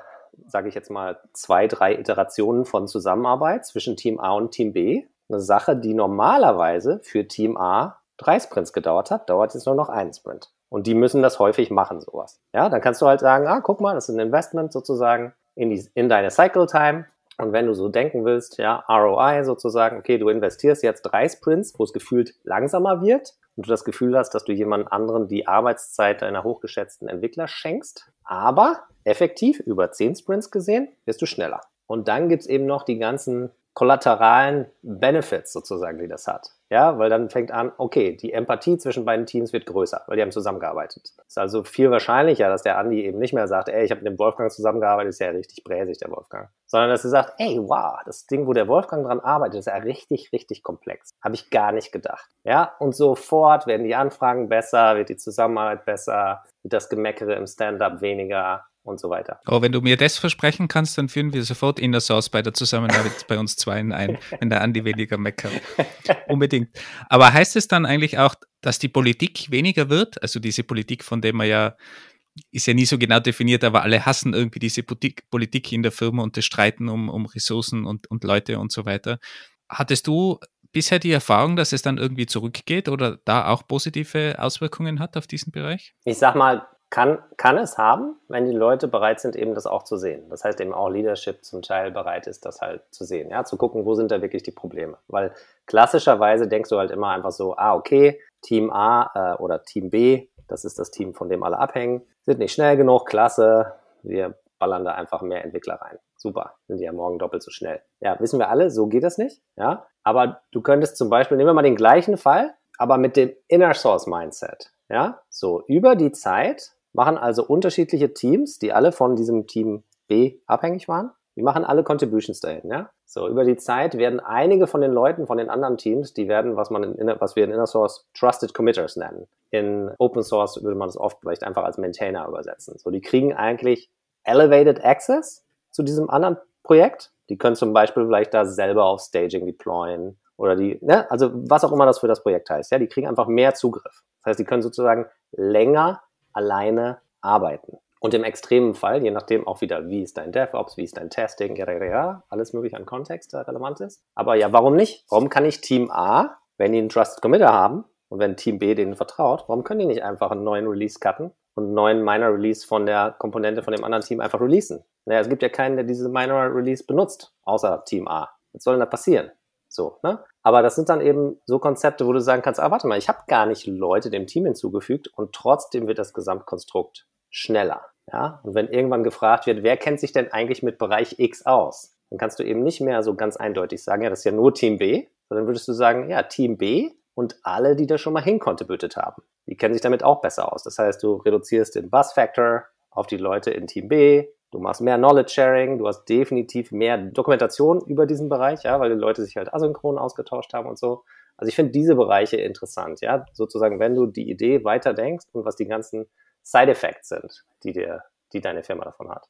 sage ich jetzt mal, zwei, drei Iterationen von Zusammenarbeit zwischen Team A und Team B. Eine Sache, die normalerweise für Team A drei Sprints gedauert hat, dauert jetzt nur noch einen Sprint. Und die müssen das häufig machen, sowas. Ja, dann kannst du halt sagen, ah, guck mal, das ist ein Investment sozusagen in, die, in deine Cycle Time. Und wenn du so denken willst, ja, ROI sozusagen, okay, du investierst jetzt drei Sprints, wo es gefühlt langsamer wird und du das Gefühl hast, dass du jemand anderen die Arbeitszeit deiner hochgeschätzten Entwickler schenkst, aber effektiv über zehn Sprints gesehen, wirst du schneller. Und dann gibt's eben noch die ganzen kollateralen Benefits sozusagen, die das hat. Ja, weil dann fängt an, okay, die Empathie zwischen beiden Teams wird größer, weil die haben zusammengearbeitet. Ist also viel wahrscheinlicher, dass der Andi eben nicht mehr sagt, ey, ich habe mit dem Wolfgang zusammengearbeitet, ist ja richtig bräsig, der Wolfgang. Sondern dass er sagt, ey, wow, das Ding, wo der Wolfgang dran arbeitet, ist ja richtig, richtig komplex. Habe ich gar nicht gedacht. Ja, und sofort werden die Anfragen besser, wird die Zusammenarbeit besser, wird das Gemeckere im Stand-up weniger und so weiter. Aber wenn du mir das versprechen kannst, dann führen wir sofort Inner Source bei der Zusammenarbeit bei uns zweien ein, wenn der Andi weniger meckert. Unbedingt. Aber heißt es dann eigentlich auch, dass die Politik weniger wird? Also diese Politik, von der man ja ist ja nie so genau definiert, aber alle hassen irgendwie diese Politik in der Firma und das Streiten um, um Ressourcen und, und Leute und so weiter. Hattest du bisher die Erfahrung, dass es dann irgendwie zurückgeht oder da auch positive Auswirkungen hat auf diesen Bereich? Ich sag mal, kann, kann es haben, wenn die Leute bereit sind, eben das auch zu sehen. Das heißt eben auch Leadership zum Teil bereit ist, das halt zu sehen, ja, zu gucken, wo sind da wirklich die Probleme. Weil klassischerweise denkst du halt immer einfach so, ah, okay, Team A äh, oder Team B, das ist das Team, von dem alle abhängen, sind nicht schnell genug, klasse, wir ballern da einfach mehr Entwickler rein. Super, sind die ja morgen doppelt so schnell. Ja, wissen wir alle, so geht das nicht, ja. Aber du könntest zum Beispiel, nehmen wir mal den gleichen Fall, aber mit dem Inner Source Mindset. Ja, so über die Zeit machen also unterschiedliche Teams, die alle von diesem Team B abhängig waren. Die machen alle Contributions dahin, ja. So, über die Zeit werden einige von den Leuten von den anderen Teams, die werden, was man in, was wir in Inner Source Trusted Committers nennen. In Open Source würde man das oft vielleicht einfach als Maintainer übersetzen. So, die kriegen eigentlich Elevated Access zu diesem anderen Projekt. Die können zum Beispiel vielleicht da selber auf Staging deployen oder die, ne, also was auch immer das für das Projekt heißt. Ja, die kriegen einfach mehr Zugriff. Das heißt, die können sozusagen länger alleine arbeiten. Und im extremen Fall, je nachdem auch wieder, wie ist dein DevOps, wie ist dein Testing, alles mögliche an Kontext der relevant ist. Aber ja, warum nicht? Warum kann ich Team A, wenn die einen Trusted Committer haben und wenn Team B denen vertraut, warum können die nicht einfach einen neuen Release cutten und einen neuen Minor Release von der Komponente von dem anderen Team einfach releasen? Naja, es gibt ja keinen, der diese Minor Release benutzt, außer Team A. Was soll denn da passieren? So, ne? Aber das sind dann eben so Konzepte, wo du sagen kannst, ah, warte mal, ich habe gar nicht Leute dem Team hinzugefügt und trotzdem wird das Gesamtkonstrukt schneller. Ja? Und wenn irgendwann gefragt wird, wer kennt sich denn eigentlich mit Bereich X aus, dann kannst du eben nicht mehr so ganz eindeutig sagen, ja, das ist ja nur Team B, sondern würdest du sagen, ja, Team B und alle, die da schon mal hinkontributed haben. Die kennen sich damit auch besser aus. Das heißt, du reduzierst den Bus Factor auf die Leute in Team B, Du machst mehr Knowledge Sharing, du hast definitiv mehr Dokumentation über diesen Bereich, ja, weil die Leute sich halt asynchron ausgetauscht haben und so. Also ich finde diese Bereiche interessant, ja, sozusagen, wenn du die Idee weiterdenkst und was die ganzen Side Effects sind, die dir, die deine Firma davon hat.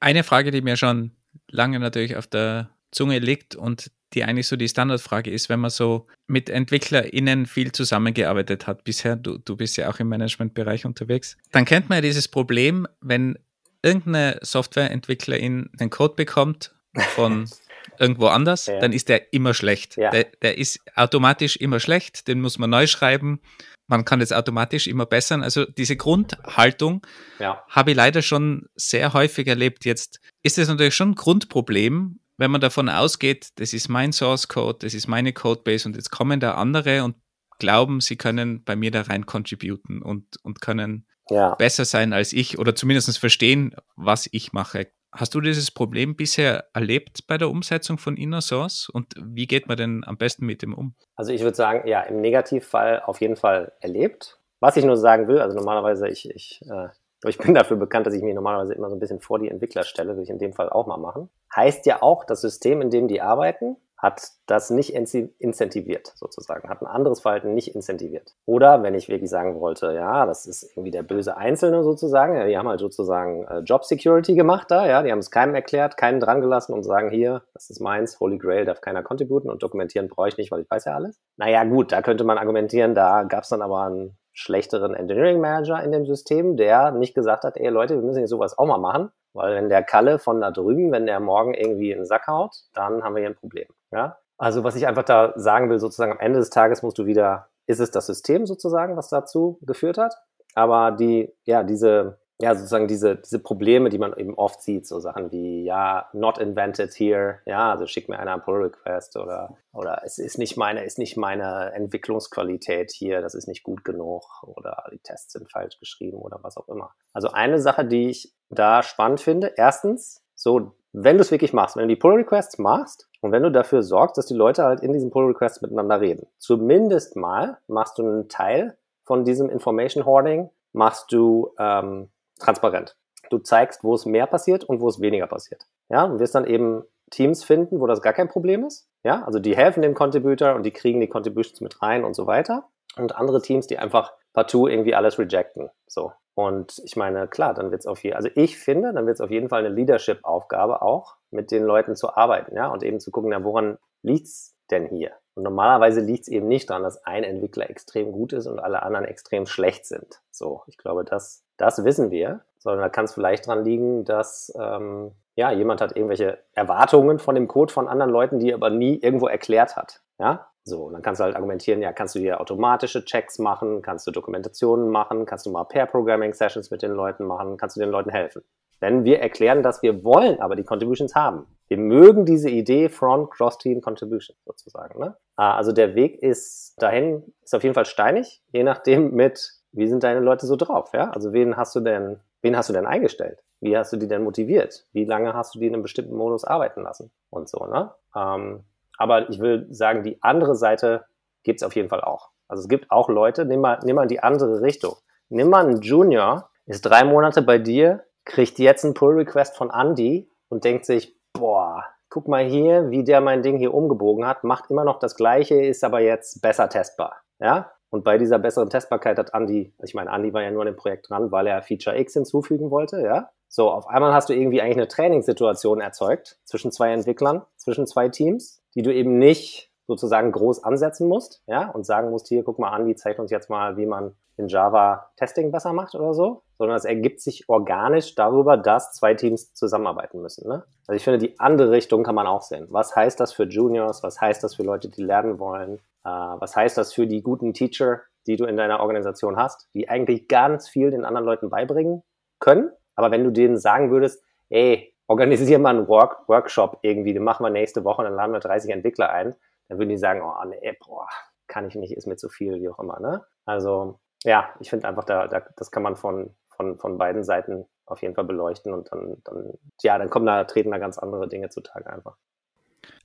Eine Frage, die mir schon lange natürlich auf der Zunge liegt und die eigentlich so die Standardfrage ist, wenn man so mit EntwicklerInnen viel zusammengearbeitet hat bisher, du, du bist ja auch im Managementbereich unterwegs, dann kennt man ja dieses Problem, wenn irgendeine Softwareentwicklerin den Code bekommt von irgendwo anders, ja. dann ist der immer schlecht. Ja. Der, der, ist automatisch immer schlecht, den muss man neu schreiben. Man kann es automatisch immer bessern. Also diese Grundhaltung ja. habe ich leider schon sehr häufig erlebt. Jetzt ist es natürlich schon ein Grundproblem, wenn man davon ausgeht, das ist mein Source Code, das ist meine Codebase und jetzt kommen da andere und glauben, sie können bei mir da rein contributen und, und können ja. besser sein als ich oder zumindest verstehen, was ich mache. Hast du dieses Problem bisher erlebt bei der Umsetzung von Inner Source und wie geht man denn am besten mit dem um? Also ich würde sagen, ja, im Negativfall auf jeden Fall erlebt. Was ich nur sagen will, also normalerweise, ich, ich, äh, ich bin dafür bekannt, dass ich mich normalerweise immer so ein bisschen vor die Entwickler stelle, würde ich in dem Fall auch mal machen. Heißt ja auch, das System, in dem die arbeiten, hat das nicht incentiviert, sozusagen, hat ein anderes Verhalten nicht incentiviert. Oder wenn ich wirklich sagen wollte, ja, das ist irgendwie der böse Einzelne sozusagen, die haben halt sozusagen äh, Job Security gemacht da, ja, die haben es keinem erklärt, keinen dran gelassen und sagen, hier, das ist meins, Holy Grail, darf keiner contributen und dokumentieren brauche ich nicht, weil ich weiß ja alles. Naja, gut, da könnte man argumentieren, da gab es dann aber einen schlechteren Engineering Manager in dem System, der nicht gesagt hat, ey Leute, wir müssen jetzt sowas auch mal machen, Weil wenn der Kalle von da drüben, wenn der morgen irgendwie in den Sack haut, dann haben wir hier ein Problem. Ja? Also was ich einfach da sagen will, sozusagen am Ende des Tages musst du wieder, ist es das System sozusagen, was dazu geführt hat? Aber die, ja, diese, ja, sozusagen diese, diese Probleme, die man eben oft sieht, so Sachen wie, ja, not invented here, ja, also schick mir einer einen Pull Request oder, oder es ist nicht meine, ist nicht meine Entwicklungsqualität hier, das ist nicht gut genug oder die Tests sind falsch geschrieben oder was auch immer. Also eine Sache, die ich da spannend finde, erstens, so, wenn du es wirklich machst, wenn du die Pull Requests machst und wenn du dafür sorgst, dass die Leute halt in diesen Pull Requests miteinander reden, zumindest mal machst du einen Teil von diesem Information Hoarding, machst du ähm, transparent. Du zeigst, wo es mehr passiert und wo es weniger passiert. Ja, und wirst dann eben Teams finden, wo das gar kein Problem ist. Ja, also die helfen dem Contributor und die kriegen die Contributions mit rein und so weiter. Und andere Teams, die einfach partout irgendwie alles rejecten. So. Und ich meine, klar, dann wird es auf jeden also ich finde, dann wird es auf jeden Fall eine Leadership-Aufgabe auch, mit den Leuten zu arbeiten, ja, und eben zu gucken, ja, woran liegt's denn hier? Und normalerweise liegt es eben nicht daran, dass ein Entwickler extrem gut ist und alle anderen extrem schlecht sind. So, ich glaube, das, das wissen wir. Sondern da kann es vielleicht dran liegen, dass ähm, ja, jemand hat irgendwelche Erwartungen von dem Code von anderen Leuten, die er aber nie irgendwo erklärt hat. Ja, so, und dann kannst du halt argumentieren, ja, kannst du hier automatische Checks machen, kannst du Dokumentationen machen, kannst du mal Pair-Programming-Sessions mit den Leuten machen, kannst du den Leuten helfen. Wenn wir erklären, dass wir wollen aber die Contributions haben. Wir mögen diese Idee von Cross-Team Contribution sozusagen. Ne? Ah, also der Weg ist dahin, ist auf jeden Fall steinig, je nachdem mit, wie sind deine Leute so drauf, ja? Also wen hast du denn, wen hast du denn eingestellt? Wie hast du die denn motiviert? Wie lange hast du die in einem bestimmten Modus arbeiten lassen? Und so, ne? Ähm, aber ich will sagen, die andere Seite gibt es auf jeden Fall auch. Also es gibt auch Leute, nimm mal, nimm mal die andere Richtung. Nimm mal einen Junior, ist drei Monate bei dir, kriegt jetzt einen Pull-Request von Andy und denkt sich, boah, guck mal hier, wie der mein Ding hier umgebogen hat, macht immer noch das Gleiche, ist aber jetzt besser testbar. Ja? Und bei dieser besseren Testbarkeit hat Andy, ich meine, Andy war ja nur an dem Projekt dran, weil er Feature X hinzufügen wollte, ja. So, auf einmal hast du irgendwie eigentlich eine Trainingssituation erzeugt zwischen zwei Entwicklern, zwischen zwei Teams, die du eben nicht sozusagen groß ansetzen musst, ja, und sagen musst, hier, guck mal, Andy zeigt uns jetzt mal, wie man in Java Testing besser macht oder so, sondern es ergibt sich organisch darüber, dass zwei Teams zusammenarbeiten müssen. Ne? Also ich finde, die andere Richtung kann man auch sehen. Was heißt das für Juniors? Was heißt das für Leute, die lernen wollen? Äh, was heißt das für die guten Teacher, die du in deiner Organisation hast, die eigentlich ganz viel den anderen Leuten beibringen können? Aber wenn du denen sagen würdest, ey, organisier mal einen Work Workshop irgendwie, den machen wir nächste Woche und dann laden wir 30 Entwickler ein, dann würden die sagen, oh nee, boah, kann ich nicht, ist mir zu viel, wie auch immer. Ne? Also ja, ich finde einfach, da, da, das kann man von, von, von beiden Seiten auf jeden Fall beleuchten und dann, dann, ja, dann kommen da, treten da ganz andere Dinge zutage einfach.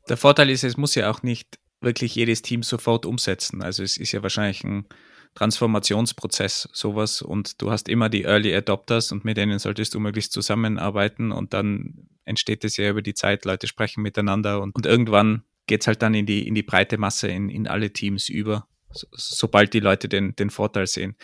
Der Vorteil ist, es muss ja auch nicht wirklich jedes Team sofort umsetzen. Also es ist ja wahrscheinlich ein Transformationsprozess, sowas. Und du hast immer die Early Adopters und mit denen solltest du möglichst zusammenarbeiten und dann entsteht es ja über die Zeit, Leute sprechen miteinander und, und irgendwann geht es halt dann in die, in die breite Masse, in, in alle Teams über sobald die Leute den, den Vorteil sehen.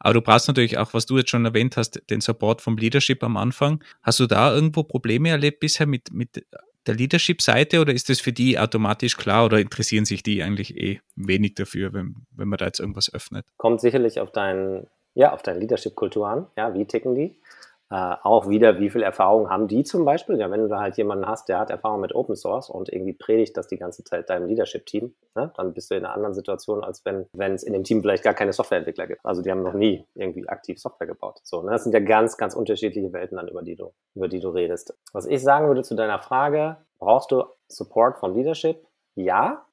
Aber du brauchst natürlich auch, was du jetzt schon erwähnt hast, den Support vom Leadership am Anfang. Hast du da irgendwo Probleme erlebt bisher mit, mit der Leadership-Seite oder ist das für die automatisch klar oder interessieren sich die eigentlich eh wenig dafür, wenn, wenn man da jetzt irgendwas öffnet? Kommt sicherlich auf dein, ja, auf deine Leadership-Kultur an. Ja, wie ticken die? Äh, auch wieder, wie viel Erfahrung haben die zum Beispiel? Ja, wenn du halt jemanden hast, der hat Erfahrung mit Open Source und irgendwie predigt das die ganze Zeit deinem Leadership-Team, ne? dann bist du in einer anderen Situation, als wenn wenn es in dem Team vielleicht gar keine Softwareentwickler gibt. Also die haben noch nie irgendwie aktiv Software gebaut. So, ne? Das sind ja ganz, ganz unterschiedliche Welten dann, über die du, über die du redest. Was ich sagen würde zu deiner Frage, brauchst du Support von Leadership? Ja,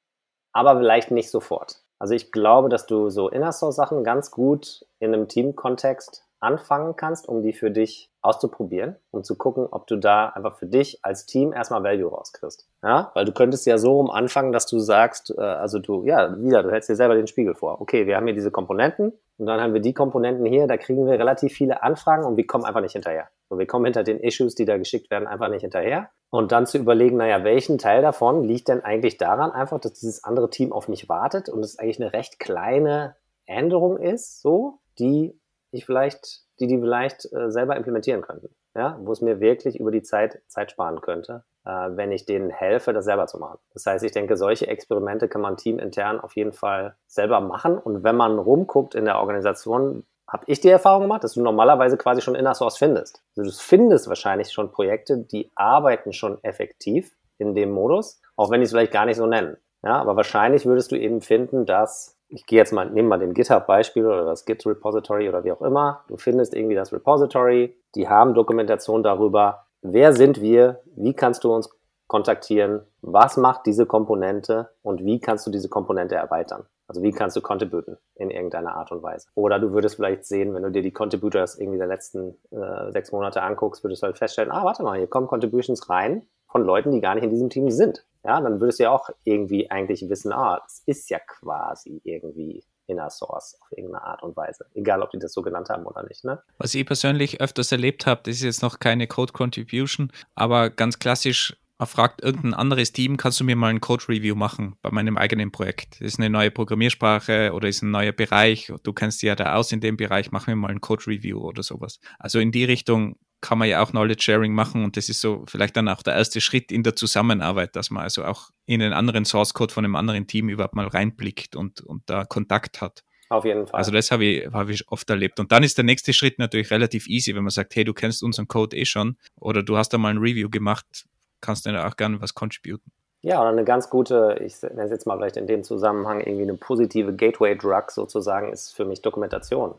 aber vielleicht nicht sofort. Also ich glaube, dass du so Inner Source Sachen ganz gut in einem Team-Kontext anfangen kannst, um die für dich auszuprobieren, um zu gucken, ob du da einfach für dich als Team erstmal Value rauskriegst. Ja, weil du könntest ja so rum anfangen, dass du sagst, äh, also du, ja, wieder, du hältst dir selber den Spiegel vor. Okay, wir haben hier diese Komponenten und dann haben wir die Komponenten hier, da kriegen wir relativ viele Anfragen und wir kommen einfach nicht hinterher. So, wir kommen hinter den Issues, die da geschickt werden, einfach nicht hinterher. Und dann zu überlegen, naja, welchen Teil davon liegt denn eigentlich daran einfach, dass dieses andere Team auf mich wartet und es eigentlich eine recht kleine Änderung ist, so, die ich vielleicht, die die vielleicht äh, selber implementieren könnten. Ja, wo es mir wirklich über die Zeit Zeit sparen könnte, äh, wenn ich denen helfe, das selber zu machen. Das heißt, ich denke, solche Experimente kann man teamintern auf jeden Fall selber machen. Und wenn man rumguckt in der Organisation, habe ich die Erfahrung gemacht, dass du normalerweise quasi schon Inner Source findest. Also du findest wahrscheinlich schon Projekte, die arbeiten schon effektiv in dem Modus, auch wenn die es vielleicht gar nicht so nennen. Ja, aber wahrscheinlich würdest du eben finden, dass ich gehe jetzt mal, nehme mal den GitHub-Beispiel oder das Git-Repository oder wie auch immer. Du findest irgendwie das Repository, die haben Dokumentation darüber, wer sind wir, wie kannst du uns kontaktieren, was macht diese Komponente und wie kannst du diese Komponente erweitern. Also wie kannst du contributen in irgendeiner Art und Weise. Oder du würdest vielleicht sehen, wenn du dir die Contributors irgendwie der letzten äh, sechs Monate anguckst, würdest du halt feststellen, ah, warte mal, hier kommen Contributions rein von Leuten, die gar nicht in diesem Team sind. Ja, dann würdest du ja auch irgendwie eigentlich wissen, ah, das ist ja quasi irgendwie Inner Source auf irgendeine Art und Weise. Egal, ob die das so genannt haben oder nicht. Ne? Was ich persönlich öfters erlebt habe, das ist jetzt noch keine Code Contribution, aber ganz klassisch er fragt irgendein anderes Team, kannst du mir mal ein Code-Review machen bei meinem eigenen Projekt? Ist eine neue Programmiersprache oder ist ein neuer Bereich. Du kennst ja da aus in dem Bereich, mach mir mal ein Code-Review oder sowas. Also in die Richtung kann man ja auch Knowledge Sharing machen und das ist so vielleicht dann auch der erste Schritt in der Zusammenarbeit, dass man also auch in den anderen Source Code von einem anderen Team überhaupt mal reinblickt und, und da Kontakt hat. Auf jeden Fall. Also das habe ich, habe ich oft erlebt. Und dann ist der nächste Schritt natürlich relativ easy, wenn man sagt, hey, du kennst unseren Code eh schon oder du hast da mal ein Review gemacht, kannst du da auch gerne was contributen. Ja, oder eine ganz gute, ich nenne es jetzt mal vielleicht in dem Zusammenhang irgendwie eine positive Gateway-Drug sozusagen, ist für mich Dokumentation.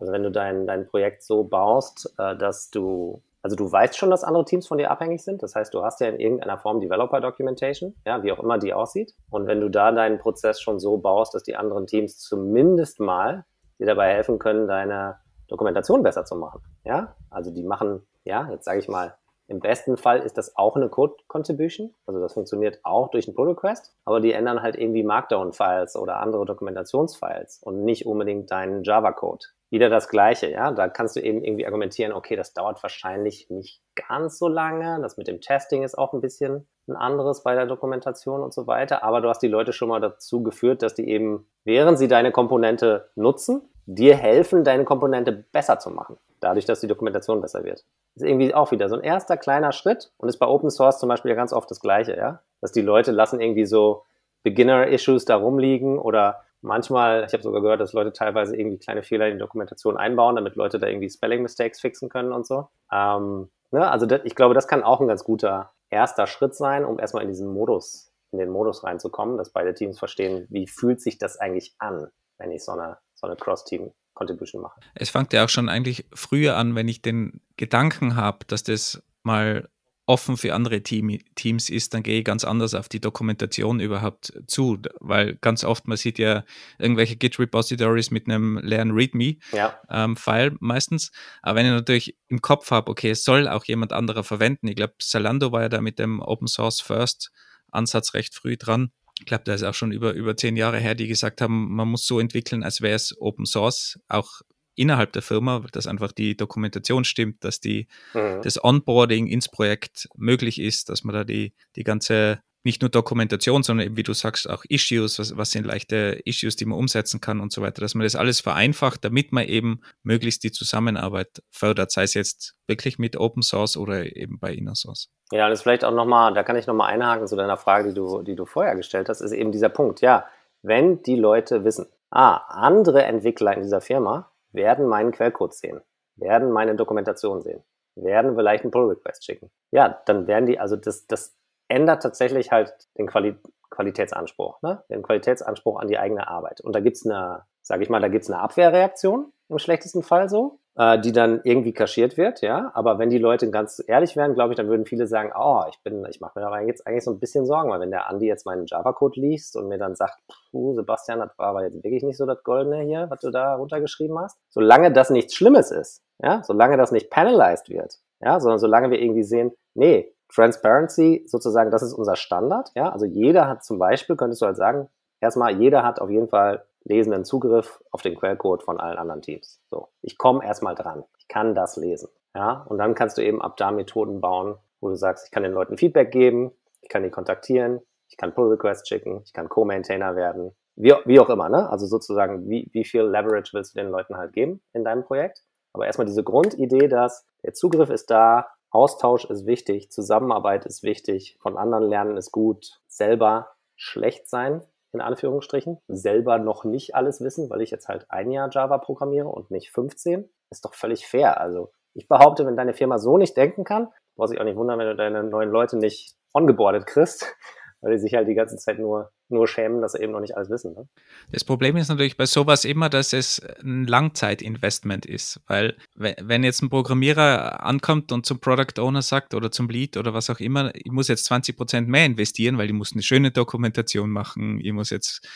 Also wenn du dein, dein Projekt so baust, äh, dass du, also du weißt schon, dass andere Teams von dir abhängig sind. Das heißt, du hast ja in irgendeiner Form Developer Documentation, ja, wie auch immer die aussieht. Und wenn du da deinen Prozess schon so baust, dass die anderen Teams zumindest mal dir dabei helfen können, deine Dokumentation besser zu machen. Ja, also die machen, ja, jetzt sage ich mal, im besten Fall ist das auch eine Code Contribution. Also das funktioniert auch durch einen Pull Request, aber die ändern halt irgendwie Markdown-Files oder andere Dokumentationsfiles und nicht unbedingt deinen Java-Code. Wieder das Gleiche, ja. Da kannst du eben irgendwie argumentieren, okay, das dauert wahrscheinlich nicht ganz so lange. Das mit dem Testing ist auch ein bisschen ein anderes bei der Dokumentation und so weiter. Aber du hast die Leute schon mal dazu geführt, dass die eben, während sie deine Komponente nutzen, dir helfen, deine Komponente besser zu machen. Dadurch, dass die Dokumentation besser wird ist irgendwie auch wieder so ein erster kleiner Schritt und ist bei Open Source zum Beispiel ja ganz oft das Gleiche, ja. Dass die Leute lassen irgendwie so Beginner-Issues da rumliegen oder manchmal, ich habe sogar gehört, dass Leute teilweise irgendwie kleine Fehler in die Dokumentation einbauen, damit Leute da irgendwie Spelling-Mistakes fixen können und so. Ähm, ne? Also das, ich glaube, das kann auch ein ganz guter erster Schritt sein, um erstmal in diesen Modus, in den Modus reinzukommen, dass beide Teams verstehen, wie fühlt sich das eigentlich an, wenn ich so eine, so eine Cross-Team Contribution mache. Es fängt ja auch schon eigentlich früher an, wenn ich den Gedanken habe, dass das mal offen für andere Team, Teams ist, dann gehe ich ganz anders auf die Dokumentation überhaupt zu, weil ganz oft man sieht ja irgendwelche Git-Repositories mit einem leeren README-File ja. ähm, meistens. Aber wenn ich natürlich im Kopf habe, okay, es soll auch jemand anderer verwenden. Ich glaube, Zalando war ja da mit dem Open Source First Ansatz recht früh dran ich glaube, da ist auch schon über, über zehn Jahre her, die gesagt haben, man muss so entwickeln, als wäre es Open Source, auch innerhalb der Firma, dass einfach die Dokumentation stimmt, dass die, mhm. das Onboarding ins Projekt möglich ist, dass man da die, die ganze nicht nur Dokumentation, sondern eben, wie du sagst, auch Issues, was, was sind leichte Issues, die man umsetzen kann und so weiter, dass man das alles vereinfacht, damit man eben möglichst die Zusammenarbeit fördert, sei es jetzt wirklich mit Open Source oder eben bei Inner Source. Ja, das ist vielleicht auch nochmal, da kann ich nochmal einhaken zu deiner Frage, die du, die du vorher gestellt hast, ist eben dieser Punkt, ja, wenn die Leute wissen, ah, andere Entwickler in dieser Firma werden meinen Quellcode sehen, werden meine Dokumentation sehen, werden vielleicht einen Pull-Request schicken. Ja, dann werden die, also das, das ändert tatsächlich halt den Quali Qualitätsanspruch, ne? den Qualitätsanspruch an die eigene Arbeit. Und da gibt's eine, sage ich mal, da gibt's eine Abwehrreaktion im schlechtesten Fall so, äh, die dann irgendwie kaschiert wird, ja. Aber wenn die Leute ganz ehrlich wären, glaube ich, dann würden viele sagen, oh, ich bin, ich mache mir da jetzt eigentlich so ein bisschen Sorgen, weil wenn der Andi jetzt meinen Java-Code liest und mir dann sagt, puh, Sebastian, das war aber jetzt wirklich nicht so das Goldene hier, was du da runtergeschrieben hast. Solange das nichts Schlimmes ist, ja, solange das nicht penalized wird, ja, sondern solange wir irgendwie sehen, nee, Transparency sozusagen, das ist unser Standard. Ja, also jeder hat zum Beispiel, könntest du halt sagen, erstmal jeder hat auf jeden Fall lesenden Zugriff auf den Quellcode von allen anderen Teams. So, ich komme erstmal dran. Ich kann das lesen. Ja, und dann kannst du eben ab da Methoden bauen, wo du sagst, ich kann den Leuten Feedback geben, ich kann die kontaktieren, ich kann Pull Requests schicken, ich kann Co-Maintainer werden, wie, wie auch immer, ne? Also sozusagen, wie, wie viel Leverage willst du den Leuten halt geben in deinem Projekt? Aber erstmal diese Grundidee, dass der Zugriff ist da, Austausch ist wichtig, Zusammenarbeit ist wichtig, von anderen lernen ist gut, selber schlecht sein in Anführungsstrichen, selber noch nicht alles wissen, weil ich jetzt halt ein Jahr Java programmiere und nicht 15. Ist doch völlig fair. Also ich behaupte, wenn deine Firma so nicht denken kann, brauchst dich auch nicht wundern, wenn du deine neuen Leute nicht ongeboardet kriegst, weil die sich halt die ganze Zeit nur, nur schämen, dass sie eben noch nicht alles wissen. Ne? Das Problem ist natürlich bei sowas immer, dass es ein Langzeitinvestment ist, weil wenn jetzt ein Programmierer ankommt und zum Product Owner sagt oder zum Lead oder was auch immer, ich muss jetzt 20 Prozent mehr investieren, weil ich muss eine schöne Dokumentation machen, ich muss jetzt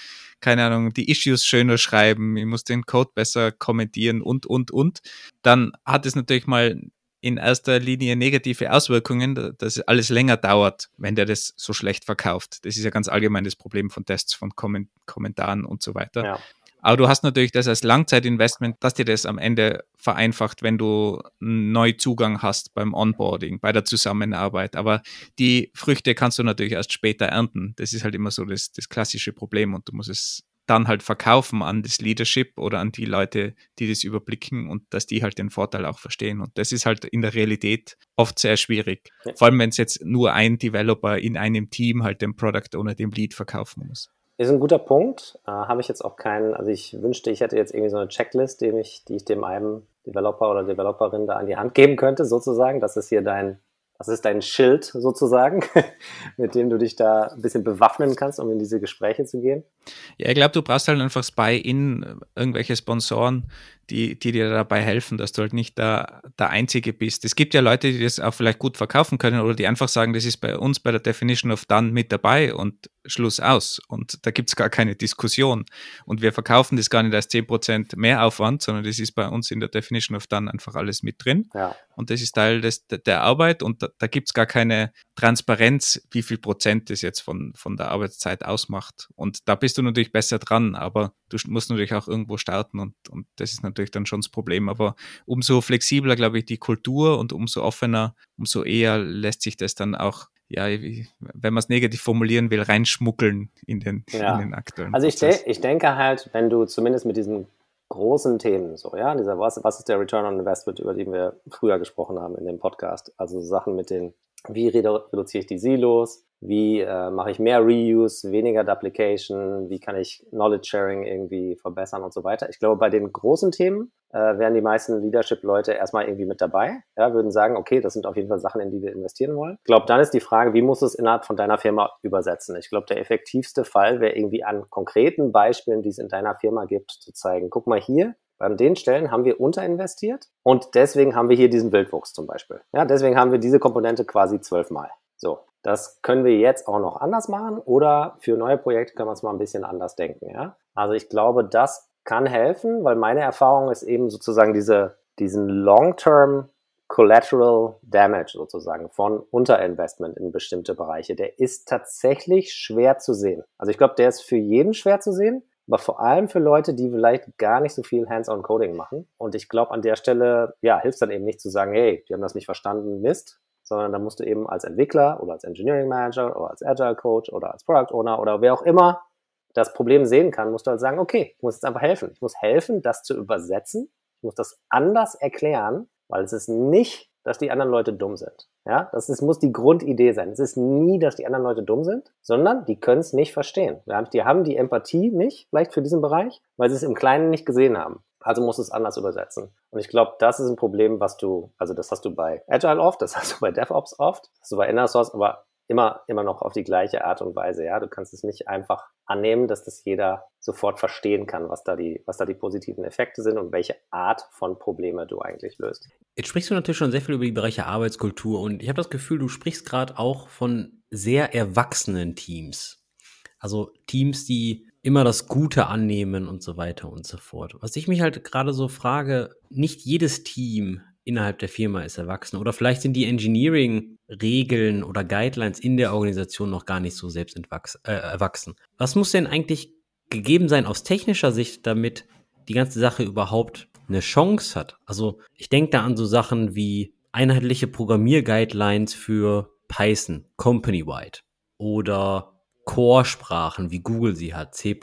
keine Ahnung, die Issues schöner schreiben, ich muss den Code besser kommentieren und, und, und, dann hat es natürlich mal in erster Linie negative Auswirkungen, dass alles länger dauert, wenn der das so schlecht verkauft. Das ist ja ganz allgemein das Problem von Tests, von Kommentaren und so weiter. Ja. Aber du hast natürlich das als Langzeitinvestment, dass dir das am Ende vereinfacht, wenn du einen Neuzugang hast beim Onboarding, bei der Zusammenarbeit. Aber die Früchte kannst du natürlich erst später ernten. Das ist halt immer so das, das klassische Problem und du musst es dann halt verkaufen an das Leadership oder an die Leute, die das überblicken und dass die halt den Vorteil auch verstehen. Und das ist halt in der Realität oft sehr schwierig. Vor allem, wenn es jetzt nur ein Developer in einem Team halt den Product oder dem Lead verkaufen muss. Ist ein guter Punkt. Äh, Habe ich jetzt auch keinen, also ich wünschte, ich hätte jetzt irgendwie so eine Checklist, die, mich, die ich dem einem Developer oder Developerin da an die Hand geben könnte, sozusagen. Das ist hier dein, das ist dein Schild sozusagen, mit dem du dich da ein bisschen bewaffnen kannst, um in diese Gespräche zu gehen. Ja, ich glaube, du brauchst halt einfach Spy-In, irgendwelche Sponsoren, die, die dir dabei helfen, dass du halt nicht der, der Einzige bist. Es gibt ja Leute, die das auch vielleicht gut verkaufen können oder die einfach sagen, das ist bei uns bei der Definition of Done mit dabei und Schluss aus. Und da gibt es gar keine Diskussion. Und wir verkaufen das gar nicht als 10% Mehraufwand, sondern das ist bei uns in der Definition of Done einfach alles mit drin. Ja. Und das ist Teil des, der Arbeit und da, da gibt es gar keine Transparenz, wie viel Prozent das jetzt von, von der Arbeitszeit ausmacht. Und da bist du natürlich besser dran, aber du musst natürlich auch irgendwo starten und, und das ist natürlich dann schon das Problem. Aber umso flexibler, glaube ich, die Kultur und umso offener, umso eher lässt sich das dann auch ja, wenn man es negativ formulieren will, reinschmuggeln in den, ja. in den aktuellen. Also ich, de ich denke halt, wenn du zumindest mit diesen großen Themen, so, ja, dieser, was, was ist der Return on Investment, über den wir früher gesprochen haben in dem Podcast, also Sachen mit den, wie redu reduziere ich die Silos, wie äh, mache ich mehr Reuse, weniger Duplication, wie kann ich Knowledge Sharing irgendwie verbessern und so weiter. Ich glaube, bei den großen Themen äh, wären die meisten Leadership-Leute erstmal irgendwie mit dabei, ja, würden sagen, okay, das sind auf jeden Fall Sachen, in die wir investieren wollen. Ich glaube, dann ist die Frage, wie muss es innerhalb von deiner Firma übersetzen? Ich glaube, der effektivste Fall wäre irgendwie an konkreten Beispielen, die es in deiner Firma gibt, zu zeigen, guck mal hier, bei den Stellen haben wir unterinvestiert und deswegen haben wir hier diesen Wildwuchs zum Beispiel. Ja, deswegen haben wir diese Komponente quasi zwölfmal. So, das können wir jetzt auch noch anders machen oder für neue Projekte können wir es mal ein bisschen anders denken. Ja? Also ich glaube, das kann helfen, weil meine Erfahrung ist eben sozusagen diese, diesen Long-Term Collateral Damage sozusagen von Unterinvestment in bestimmte Bereiche. Der ist tatsächlich schwer zu sehen. Also ich glaube, der ist für jeden schwer zu sehen, aber vor allem für Leute, die vielleicht gar nicht so viel Hands-on-Coding machen. Und ich glaube, an der Stelle, ja, hilft es dann eben nicht zu sagen, hey, die haben das nicht verstanden, Mist, sondern da musst du eben als Entwickler oder als Engineering Manager oder als Agile Coach oder als Product Owner oder wer auch immer das Problem sehen kann, musst du halt sagen, okay, ich muss jetzt einfach helfen. Ich muss helfen, das zu übersetzen. Ich muss das anders erklären, weil es ist nicht, dass die anderen Leute dumm sind. Ja, das ist, muss die Grundidee sein. Es ist nie, dass die anderen Leute dumm sind, sondern die können es nicht verstehen. Die haben die Empathie nicht, vielleicht für diesen Bereich, weil sie es im Kleinen nicht gesehen haben. Also musst du es anders übersetzen. Und ich glaube, das ist ein Problem, was du, also das hast du bei Agile oft, das hast du bei DevOps oft, das hast du bei Inner Source, aber immer, immer noch auf die gleiche Art und Weise. Ja, du kannst es nicht einfach annehmen, dass das jeder sofort verstehen kann, was da die, was da die positiven Effekte sind und welche Art von Probleme du eigentlich löst. Jetzt sprichst du natürlich schon sehr viel über die Bereiche Arbeitskultur und ich habe das Gefühl, du sprichst gerade auch von sehr erwachsenen Teams. Also Teams, die immer das Gute annehmen und so weiter und so fort. Was ich mich halt gerade so frage, nicht jedes Team innerhalb der Firma ist erwachsen oder vielleicht sind die Engineering-Regeln oder Guidelines in der Organisation noch gar nicht so selbst äh, erwachsen. Was muss denn eigentlich gegeben sein aus technischer Sicht, damit die ganze Sache überhaupt eine Chance hat? Also ich denke da an so Sachen wie einheitliche Programmier-Guidelines für Python, company-wide oder Core-Sprachen, wie Google sie hat, C++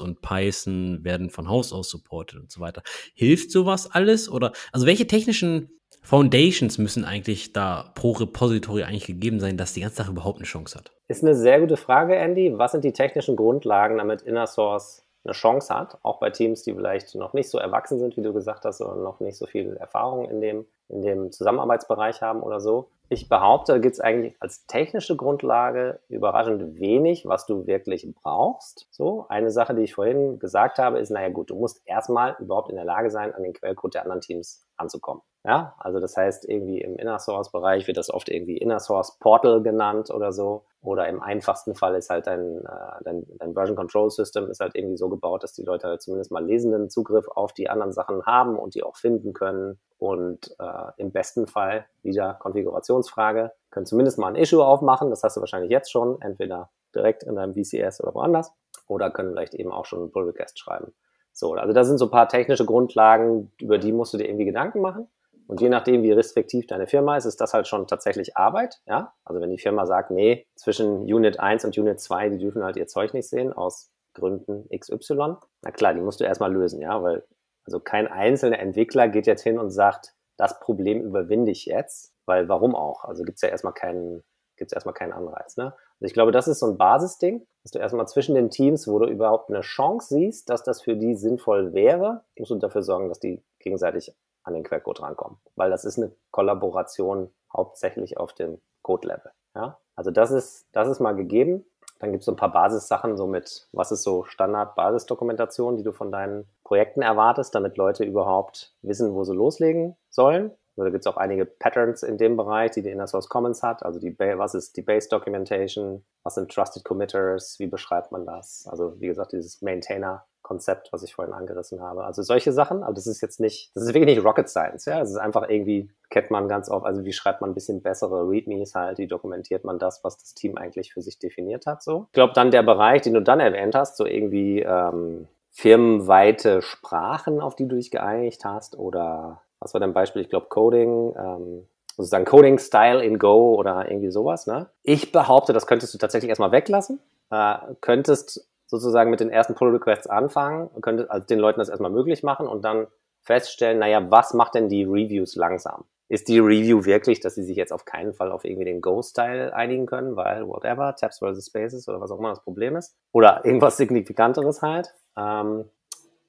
und Python werden von Haus aus supportet und so weiter. Hilft sowas alles oder also welche technischen Foundations müssen eigentlich da pro Repository eigentlich gegeben sein, dass die ganze Sache überhaupt eine Chance hat? Ist eine sehr gute Frage, Andy. Was sind die technischen Grundlagen, damit Inner Source eine Chance hat, auch bei Teams, die vielleicht noch nicht so erwachsen sind, wie du gesagt hast, oder noch nicht so viel Erfahrung in dem, in dem Zusammenarbeitsbereich haben oder so. Ich behaupte, da gibt es eigentlich als technische Grundlage überraschend wenig, was du wirklich brauchst. So, eine Sache, die ich vorhin gesagt habe, ist, naja gut, du musst erstmal überhaupt in der Lage sein, an den Quellcode der anderen Teams anzukommen. Ja, also das heißt, irgendwie im Inner Source Bereich wird das oft irgendwie Inner Source Portal genannt oder so. Oder im einfachsten Fall ist halt dein, äh, dein, dein Version Control System ist halt irgendwie so gebaut, dass die Leute halt zumindest mal lesenden Zugriff auf die anderen Sachen haben und die auch finden können. Und äh, im besten Fall wieder Konfigurationsfrage, können zumindest mal ein Issue aufmachen. Das hast du wahrscheinlich jetzt schon, entweder direkt in deinem VCS oder woanders. Oder können vielleicht eben auch schon einen Pull Request schreiben. So, also da sind so ein paar technische Grundlagen, über die musst du dir irgendwie Gedanken machen. Und je nachdem, wie restriktiv deine Firma ist, ist das halt schon tatsächlich Arbeit. Ja? Also wenn die Firma sagt, nee, zwischen Unit 1 und Unit 2, die dürfen halt ihr Zeug nicht sehen, aus Gründen XY. Na klar, die musst du erstmal lösen, ja, weil also kein einzelner Entwickler geht jetzt hin und sagt, das Problem überwinde ich jetzt, weil warum auch? Also gibt's ja erstmal keinen, gibt's erstmal keinen Anreiz. Ne? Also ich glaube, das ist so ein Basisding, dass du erstmal zwischen den Teams, wo du überhaupt eine Chance siehst, dass das für die sinnvoll wäre, musst du dafür sorgen, dass die gegenseitig an den Quellcode rankommen. Weil das ist eine Kollaboration hauptsächlich auf dem Code-Level. Ja? Also das ist, das ist mal gegeben. Dann gibt es so ein paar Basissachen, so mit, was ist so Standard-Basisdokumentation, die du von deinen Projekten erwartest, damit Leute überhaupt wissen, wo sie loslegen sollen. Also da gibt es auch einige Patterns in dem Bereich, die die Inner Source Commons hat. Also die, was ist die Base Documentation? Was sind Trusted Committers? Wie beschreibt man das? Also wie gesagt, dieses Maintainer Konzept, was ich vorhin angerissen habe. Also solche Sachen, aber das ist jetzt nicht, das ist wirklich nicht Rocket Science, ja. Es ist einfach irgendwie, kennt man ganz oft, also wie schreibt man ein bisschen bessere Readmes halt, wie dokumentiert man das, was das Team eigentlich für sich definiert hat, so. Ich glaube dann der Bereich, den du dann erwähnt hast, so irgendwie ähm, firmenweite Sprachen, auf die du dich geeinigt hast oder was war dein Beispiel? Ich glaube Coding, ähm, sozusagen Coding Style in Go oder irgendwie sowas. Ne? Ich behaupte, das könntest du tatsächlich erstmal weglassen. Äh, könntest sozusagen mit den ersten Pull Requests anfangen, könnte also den Leuten das erstmal möglich machen und dann feststellen, naja, was macht denn die Reviews langsam? Ist die Review wirklich, dass sie sich jetzt auf keinen Fall auf irgendwie den Go-Style einigen können, weil whatever, Tabs versus Spaces oder was auch immer das Problem ist? Oder irgendwas Signifikanteres halt? Ähm,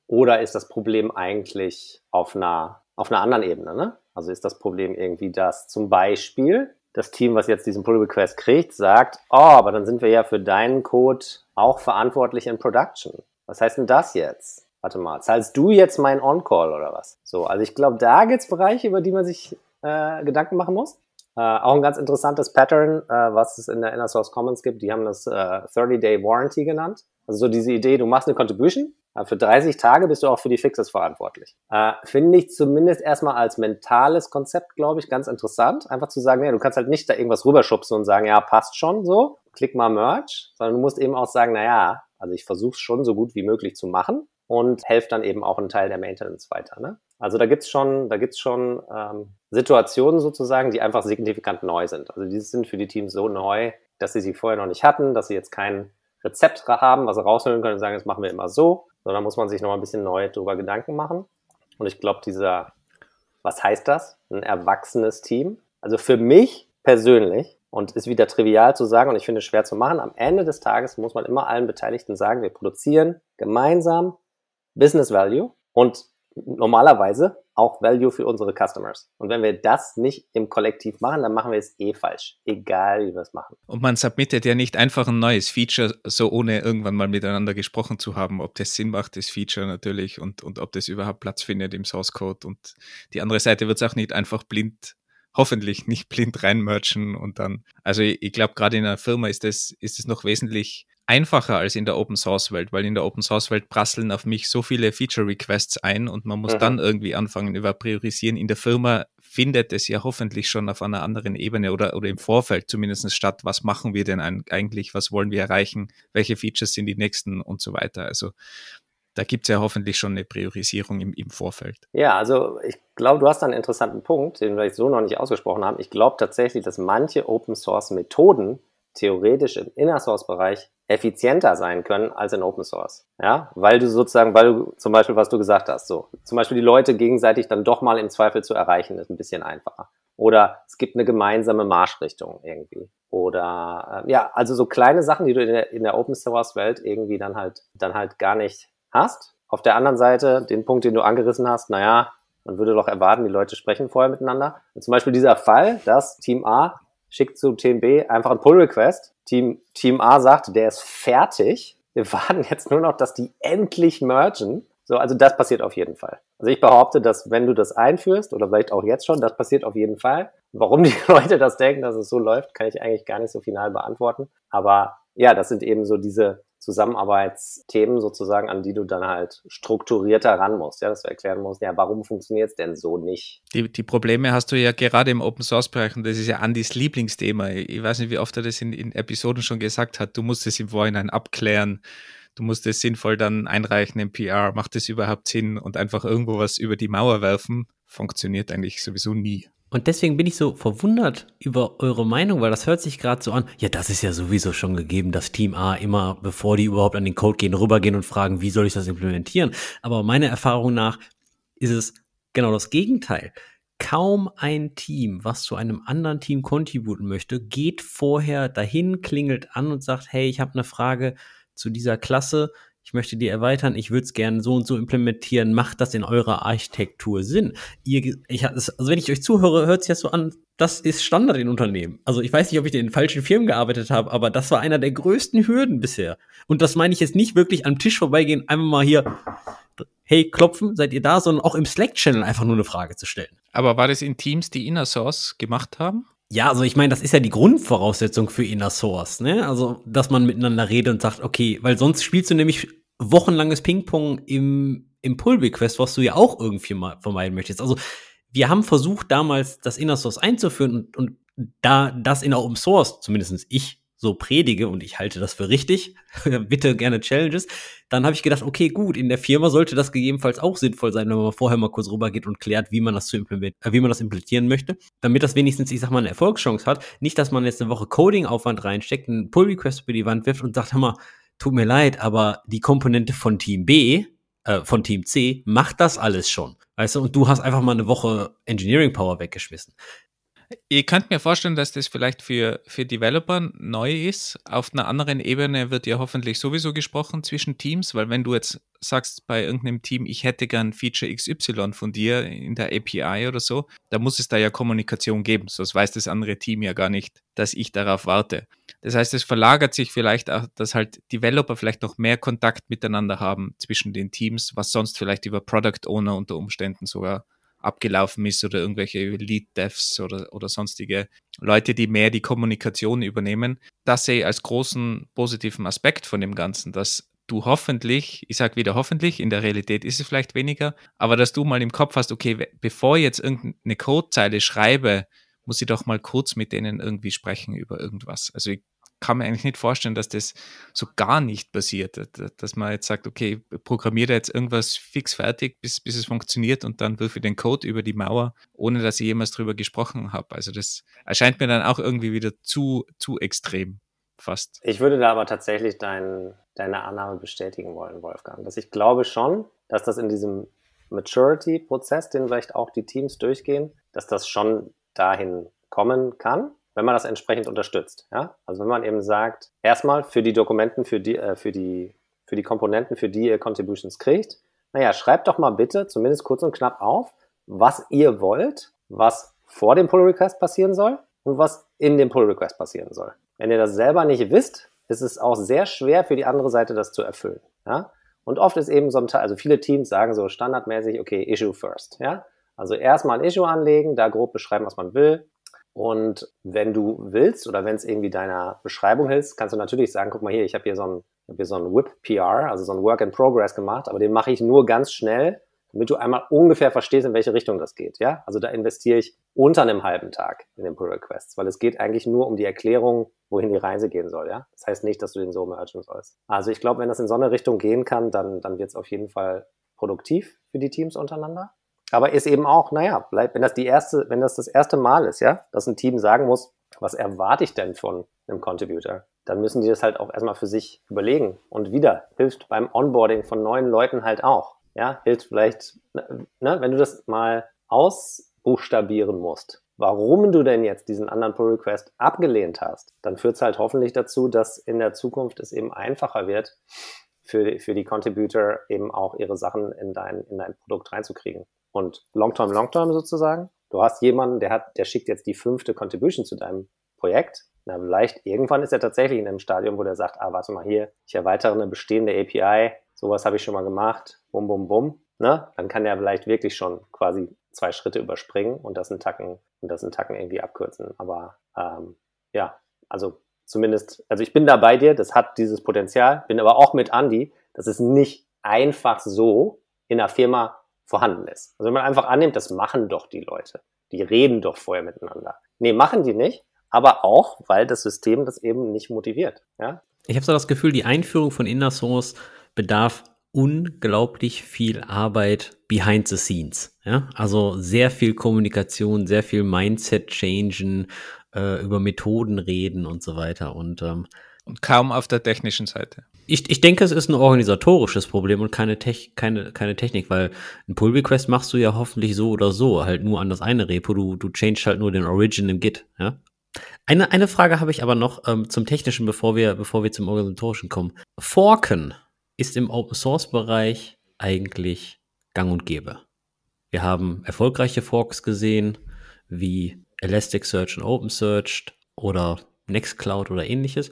oder ist das Problem eigentlich auf einer, auf einer anderen Ebene? Ne? Also ist das Problem irgendwie, dass zum Beispiel das Team, was jetzt diesen Pull Request kriegt, sagt, oh, aber dann sind wir ja für deinen Code auch verantwortlich in Production. Was heißt denn das jetzt? Warte mal, zahlst du jetzt mein On-Call oder was? So, also ich glaube, da gibt's Bereiche, über die man sich äh, Gedanken machen muss. Äh, auch ein ganz interessantes Pattern, äh, was es in der Inner Source Commons gibt. Die haben das äh, 30-Day Warranty genannt. Also so diese Idee, du machst eine Contribution, für 30 Tage bist du auch für die Fixes verantwortlich. Äh, Finde ich zumindest erstmal als mentales Konzept, glaube ich, ganz interessant. Einfach zu sagen, ja, du kannst halt nicht da irgendwas rüberschubsen und sagen, ja, passt schon so, klick mal Merch, sondern du musst eben auch sagen, na ja, also ich versuche es schon so gut wie möglich zu machen und helfe dann eben auch einen Teil der Maintenance weiter. Ne? Also da gibt's schon, da gibt's schon ähm, Situationen sozusagen, die einfach signifikant neu sind. Also die sind für die Teams so neu, dass sie sie vorher noch nicht hatten, dass sie jetzt kein Rezept haben, was sie rausholen können und sagen, das machen wir immer so, sondern muss man sich noch ein bisschen neu darüber Gedanken machen. Und ich glaube, dieser, was heißt das? Ein erwachsenes Team. Also für mich persönlich, und ist wieder trivial zu sagen und ich finde es schwer zu machen, am Ende des Tages muss man immer allen Beteiligten sagen, wir produzieren gemeinsam Business Value und normalerweise auch Value für unsere Customers. Und wenn wir das nicht im Kollektiv machen, dann machen wir es eh falsch, egal wie wir es machen. Und man submittet ja nicht einfach ein neues Feature, so ohne irgendwann mal miteinander gesprochen zu haben, ob das Sinn macht, das Feature natürlich, und, und ob das überhaupt Platz findet im Source Code. Und die andere Seite wird es auch nicht einfach blind hoffentlich nicht blind reinmerchen und dann. Also ich, ich glaube, gerade in einer Firma ist es ist es noch wesentlich einfacher als in der Open Source Welt, weil in der Open Source Welt prasseln auf mich so viele Feature Requests ein und man muss mhm. dann irgendwie anfangen über priorisieren. In der Firma findet es ja hoffentlich schon auf einer anderen Ebene oder, oder im Vorfeld zumindest statt. Was machen wir denn eigentlich? Was wollen wir erreichen? Welche Features sind die nächsten und so weiter? Also da gibt es ja hoffentlich schon eine Priorisierung im, im Vorfeld. Ja, also ich glaube, du hast einen interessanten Punkt, den wir so noch nicht ausgesprochen haben. Ich glaube tatsächlich, dass manche Open Source Methoden theoretisch im Inner Source Bereich effizienter sein können als in Open Source. Ja, weil du sozusagen, weil du zum Beispiel, was du gesagt hast, so, zum Beispiel die Leute gegenseitig dann doch mal im Zweifel zu erreichen, ist ein bisschen einfacher. Oder es gibt eine gemeinsame Marschrichtung irgendwie. Oder äh, ja, also so kleine Sachen, die du in der, in der Open Source Welt irgendwie dann halt, dann halt gar nicht hast. Auf der anderen Seite, den Punkt, den du angerissen hast, naja, man würde doch erwarten, die Leute sprechen vorher miteinander. Und zum Beispiel dieser Fall, dass Team A schickt zu Team B einfach einen Pull-Request. Team, Team A sagt, der ist fertig. Wir warten jetzt nur noch, dass die endlich mergen. So, also das passiert auf jeden Fall. Also ich behaupte, dass wenn du das einführst, oder vielleicht auch jetzt schon, das passiert auf jeden Fall. Warum die Leute das denken, dass es so läuft, kann ich eigentlich gar nicht so final beantworten. Aber ja, das sind eben so diese Zusammenarbeitsthemen sozusagen, an die du dann halt strukturierter ran musst, ja, dass du erklären musst, ja, warum funktioniert es denn so nicht? Die, die Probleme hast du ja gerade im Open Source Bereich und das ist ja Andys Lieblingsthema. Ich weiß nicht, wie oft er das in, in Episoden schon gesagt hat. Du musst es im Vorhinein abklären. Du musst es sinnvoll dann einreichen im PR. Macht es überhaupt Sinn? Und einfach irgendwo was über die Mauer werfen, funktioniert eigentlich sowieso nie. Und deswegen bin ich so verwundert über eure Meinung, weil das hört sich gerade so an, ja, das ist ja sowieso schon gegeben, dass Team A immer, bevor die überhaupt an den Code gehen, rübergehen und fragen, wie soll ich das implementieren. Aber meiner Erfahrung nach ist es genau das Gegenteil. Kaum ein Team, was zu einem anderen Team contributen möchte, geht vorher dahin, klingelt an und sagt, hey, ich habe eine Frage zu dieser Klasse, ich möchte die erweitern, ich würde es gerne so und so implementieren, macht das in eurer Architektur Sinn? Ihr, ich, also wenn ich euch zuhöre, hört sich das so an, das ist Standard in Unternehmen. Also ich weiß nicht, ob ich in den falschen Firmen gearbeitet habe, aber das war einer der größten Hürden bisher. Und das meine ich jetzt nicht wirklich am Tisch vorbeigehen, einfach mal hier, hey, klopfen, seid ihr da, sondern auch im Slack-Channel einfach nur eine Frage zu stellen. Aber war das in Teams, die Inner Source gemacht haben? Ja, also ich meine, das ist ja die Grundvoraussetzung für Inner Source, ne? Also, dass man miteinander redet und sagt, okay, weil sonst spielst du nämlich wochenlanges Ping-Pong im, im Pull-Request, was du ja auch irgendwie mal vermeiden möchtest. Also, wir haben versucht, damals das Inner Source einzuführen und, und da das in Open Source, zumindest ich, so predige und ich halte das für richtig, bitte gerne Challenges, dann habe ich gedacht, okay, gut, in der Firma sollte das gegebenenfalls auch sinnvoll sein, wenn man vorher mal kurz rübergeht und klärt, wie man das zu implementieren, äh, wie man das implementieren möchte, damit das wenigstens, ich sag mal, eine Erfolgschance hat. Nicht, dass man jetzt eine Woche Coding-Aufwand reinsteckt, einen Pull-Request über die Wand wirft und sagt, hör mal, tut mir leid, aber die Komponente von Team B, äh, von Team C, macht das alles schon. Weißt du, und du hast einfach mal eine Woche Engineering Power weggeschmissen. Ihr könnt mir vorstellen, dass das vielleicht für, für Developer neu ist. Auf einer anderen Ebene wird ja hoffentlich sowieso gesprochen zwischen Teams, weil wenn du jetzt sagst bei irgendeinem Team, ich hätte gern Feature XY von dir in der API oder so, da muss es da ja Kommunikation geben, sonst weiß das andere Team ja gar nicht, dass ich darauf warte. Das heißt, es verlagert sich vielleicht auch, dass halt Developer vielleicht noch mehr Kontakt miteinander haben zwischen den Teams, was sonst vielleicht über Product Owner unter Umständen sogar abgelaufen ist oder irgendwelche Lead-Devs oder, oder sonstige Leute, die mehr die Kommunikation übernehmen. Das sehe ich als großen positiven Aspekt von dem Ganzen, dass du hoffentlich, ich sage wieder hoffentlich, in der Realität ist es vielleicht weniger, aber dass du mal im Kopf hast, okay, bevor ich jetzt irgendeine Codezeile schreibe, muss ich doch mal kurz mit denen irgendwie sprechen über irgendwas. Also ich kann mir eigentlich nicht vorstellen, dass das so gar nicht passiert, dass man jetzt sagt, okay, programmiere jetzt irgendwas fix fertig, bis, bis es funktioniert und dann wirf ich den Code über die Mauer, ohne dass ich jemals drüber gesprochen habe. Also das erscheint mir dann auch irgendwie wieder zu, zu extrem fast. Ich würde da aber tatsächlich dein, deine Annahme bestätigen wollen, Wolfgang, dass ich glaube schon, dass das in diesem Maturity-Prozess, den vielleicht auch die Teams durchgehen, dass das schon dahin kommen kann wenn man das entsprechend unterstützt. Ja? Also wenn man eben sagt, erstmal für die Dokumenten, für die, äh, für die, für die Komponenten, für die ihr Contributions kriegt, naja, schreibt doch mal bitte, zumindest kurz und knapp auf, was ihr wollt, was vor dem Pull Request passieren soll und was in dem Pull Request passieren soll. Wenn ihr das selber nicht wisst, ist es auch sehr schwer für die andere Seite, das zu erfüllen. Ja? Und oft ist eben so ein Teil, also viele Teams sagen so standardmäßig, okay, Issue first. Ja? Also erstmal ein Issue anlegen, da grob beschreiben, was man will, und wenn du willst oder wenn es irgendwie deiner Beschreibung hilft, kannst du natürlich sagen, guck mal hier, ich habe hier so ein, hab hier so ein Whip PR, also so ein Work in Progress gemacht, aber den mache ich nur ganz schnell, damit du einmal ungefähr verstehst, in welche Richtung das geht. Ja, also da investiere ich unter einem halben Tag in den Pull Requests, weil es geht eigentlich nur um die Erklärung, wohin die Reise gehen soll. Ja, das heißt nicht, dass du den so mergen sollst. Also ich glaube, wenn das in so eine Richtung gehen kann, dann dann wird es auf jeden Fall produktiv für die Teams untereinander. Aber ist eben auch, naja, wenn das die erste, wenn das das erste Mal ist, ja, dass ein Team sagen muss, was erwarte ich denn von einem Contributor? dann müssen die das halt auch erstmal für sich überlegen. Und wieder, hilft beim Onboarding von neuen Leuten halt auch. Ja, hilft vielleicht, ne, ne wenn du das mal ausbuchstabieren musst, warum du denn jetzt diesen anderen Pull Request abgelehnt hast, dann führt es halt hoffentlich dazu, dass in der Zukunft es eben einfacher wird, für, für die Contributor eben auch ihre Sachen in dein, in dein Produkt reinzukriegen. Und Long-Term, Long-Term sozusagen, du hast jemanden, der hat, der schickt jetzt die fünfte Contribution zu deinem Projekt. Na, vielleicht irgendwann ist er tatsächlich in einem Stadium, wo der sagt, ah, warte mal hier, ich erweitere eine bestehende API, sowas habe ich schon mal gemacht, bum, bum, bum. Ne? Dann kann der vielleicht wirklich schon quasi zwei Schritte überspringen und das einen Tacken und das einen Tacken irgendwie abkürzen. Aber ähm, ja, also zumindest, also ich bin da bei dir, das hat dieses Potenzial, bin aber auch mit Andy, dass es nicht einfach so in einer Firma vorhanden ist. Also wenn man einfach annimmt, das machen doch die Leute. Die reden doch vorher miteinander. Nee, machen die nicht, aber auch, weil das System das eben nicht motiviert. Ja? Ich habe so das Gefühl, die Einführung von Inner Source bedarf unglaublich viel Arbeit behind the scenes. Ja? Also sehr viel Kommunikation, sehr viel Mindset-Changen, äh, über Methoden reden und so weiter. Und, ähm, und kaum auf der technischen Seite. Ich, ich denke, es ist ein organisatorisches Problem und keine, Tech, keine, keine Technik, weil ein Pull Request machst du ja hoffentlich so oder so, halt nur an das eine Repo. Du, du changest halt nur den Origin im Git. Ja? Eine, eine Frage habe ich aber noch ähm, zum Technischen, bevor wir, bevor wir zum Organisatorischen kommen. Forken ist im Open Source Bereich eigentlich gang und gäbe. Wir haben erfolgreiche Forks gesehen, wie Elasticsearch und OpenSearch oder Nextcloud oder ähnliches.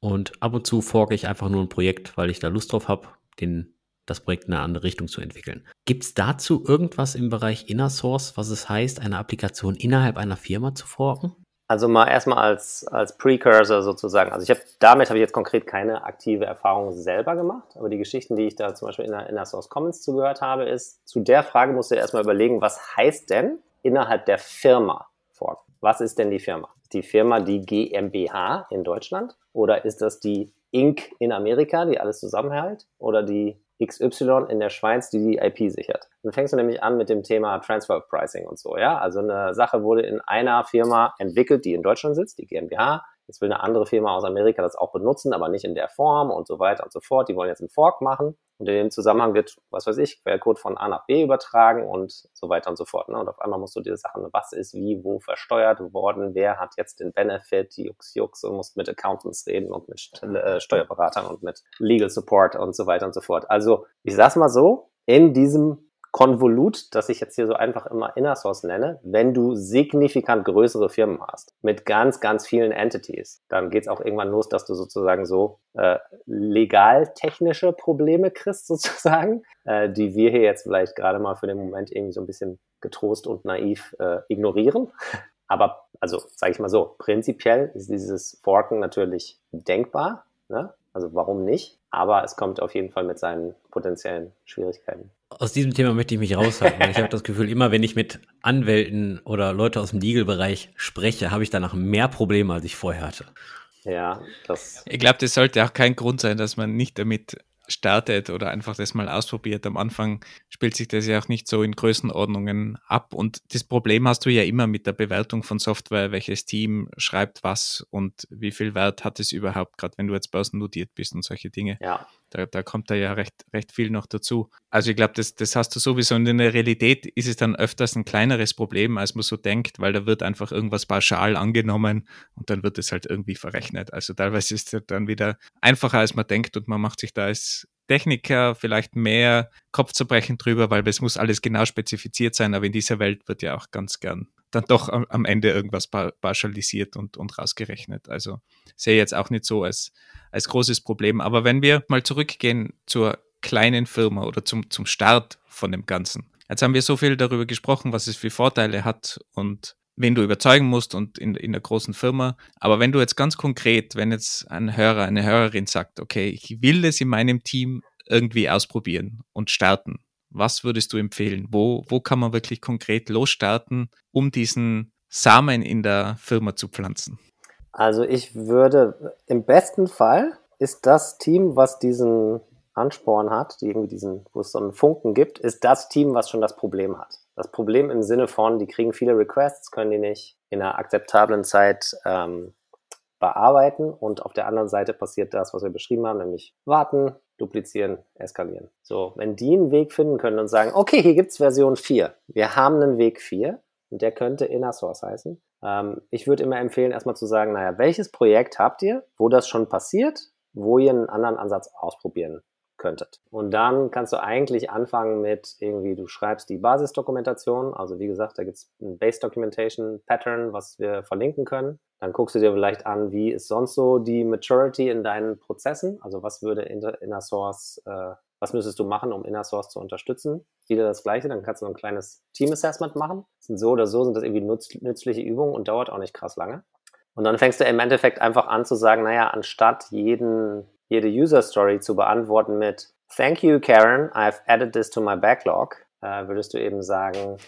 Und ab und zu forke ich einfach nur ein Projekt, weil ich da Lust drauf habe, den, das Projekt in eine andere Richtung zu entwickeln. Gibt es dazu irgendwas im Bereich Inner Source, was es heißt, eine Applikation innerhalb einer Firma zu forken? Also mal erstmal als, als Precursor sozusagen. Also ich habe damit habe ich jetzt konkret keine aktive Erfahrung selber gemacht, aber die Geschichten, die ich da zum Beispiel in der Inner Source Commons zugehört habe, ist, zu der Frage musst du erstmal überlegen, was heißt denn innerhalb der Firma forken? Was ist denn die Firma? Die Firma die GmbH in Deutschland oder ist das die Inc. in Amerika, die alles zusammenhält oder die XY in der Schweiz, die die IP sichert. Dann fängst du nämlich an mit dem Thema Transfer Pricing und so, ja. Also eine Sache wurde in einer Firma entwickelt, die in Deutschland sitzt, die GmbH. Jetzt will eine andere Firma aus Amerika das auch benutzen, aber nicht in der Form und so weiter und so fort. Die wollen jetzt einen Fork machen und in dem Zusammenhang wird, was weiß ich, Quellcode von A nach B übertragen und so weiter und so fort. Ne? Und auf einmal musst du dir Sachen, was ist wie, wo versteuert worden, wer hat jetzt den Benefit, die Jux Jux und musst mit Accountants reden und mit äh, Steuerberatern und mit Legal Support und so weiter und so fort. Also ich sag's mal so, in diesem Konvolut, das ich jetzt hier so einfach immer Inner Source nenne, wenn du signifikant größere Firmen hast, mit ganz, ganz vielen Entities, dann geht es auch irgendwann los, dass du sozusagen so äh, legal-technische Probleme kriegst, sozusagen, äh, die wir hier jetzt vielleicht gerade mal für den Moment irgendwie so ein bisschen getrost und naiv äh, ignorieren. Aber, also, sage ich mal so, prinzipiell ist dieses Forken natürlich denkbar. Ne? Also warum nicht? Aber es kommt auf jeden Fall mit seinen potenziellen Schwierigkeiten. Aus diesem Thema möchte ich mich raushalten. ich habe das Gefühl, immer wenn ich mit Anwälten oder Leute aus dem Legal-Bereich spreche, habe ich danach mehr Probleme, als ich vorher hatte. Ja, das. Ich glaube, das sollte auch kein Grund sein, dass man nicht damit startet oder einfach das mal ausprobiert. Am Anfang spielt sich das ja auch nicht so in Größenordnungen ab. Und das Problem hast du ja immer mit der Bewertung von Software, welches Team schreibt was und wie viel Wert hat es überhaupt, gerade wenn du jetzt börsennotiert bist und solche Dinge. Ja. Da, da kommt da ja recht, recht viel noch dazu. Also ich glaube, das, das hast du sowieso. Und in der Realität ist es dann öfters ein kleineres Problem, als man so denkt, weil da wird einfach irgendwas pauschal angenommen und dann wird es halt irgendwie verrechnet. Also teilweise ist es dann wieder einfacher, als man denkt und man macht sich da als Techniker vielleicht mehr Kopfzerbrechen drüber, weil es muss alles genau spezifiziert sein, aber in dieser Welt wird ja auch ganz gern dann doch am, Ende irgendwas pauschalisiert und, und rausgerechnet. Also sehe jetzt auch nicht so als, als großes Problem. Aber wenn wir mal zurückgehen zur kleinen Firma oder zum, zum Start von dem Ganzen. Jetzt haben wir so viel darüber gesprochen, was es für Vorteile hat und wen du überzeugen musst und in, in der großen Firma. Aber wenn du jetzt ganz konkret, wenn jetzt ein Hörer, eine Hörerin sagt, okay, ich will es in meinem Team irgendwie ausprobieren und starten, was würdest du empfehlen? Wo, wo kann man wirklich konkret losstarten, um diesen Samen in der Firma zu pflanzen? Also ich würde, im besten Fall ist das Team, was diesen Ansporn hat, die irgendwie diesen, wo es so einen Funken gibt, ist das Team, was schon das Problem hat. Das Problem im Sinne von, die kriegen viele Requests, können die nicht in einer akzeptablen Zeit ähm, bearbeiten und auf der anderen Seite passiert das, was wir beschrieben haben, nämlich warten, duplizieren, eskalieren. So, wenn die einen Weg finden können und sagen, okay, hier gibt's Version 4, wir haben einen Weg 4 und der könnte Inner Source heißen. Ähm, ich würde immer empfehlen, erstmal zu sagen, naja, welches Projekt habt ihr, wo das schon passiert, wo ihr einen anderen Ansatz ausprobieren könntet. Und dann kannst du eigentlich anfangen mit irgendwie, du schreibst die Basisdokumentation, also wie gesagt, da gibt's ein Base Documentation Pattern, was wir verlinken können. Dann guckst du dir vielleicht an, wie ist sonst so die Maturity in deinen Prozessen, also was würde Inner Source, äh, was müsstest du machen, um Inner Source zu unterstützen? Wieder das Gleiche, dann kannst du ein kleines Team Assessment machen. Sind so oder so, sind das irgendwie nützliche Übungen und dauert auch nicht krass lange. Und dann fängst du im Endeffekt einfach an zu sagen, naja, anstatt jeden jede User Story zu beantworten mit Thank you, Karen, I've added this to my backlog, äh, würdest du eben sagen,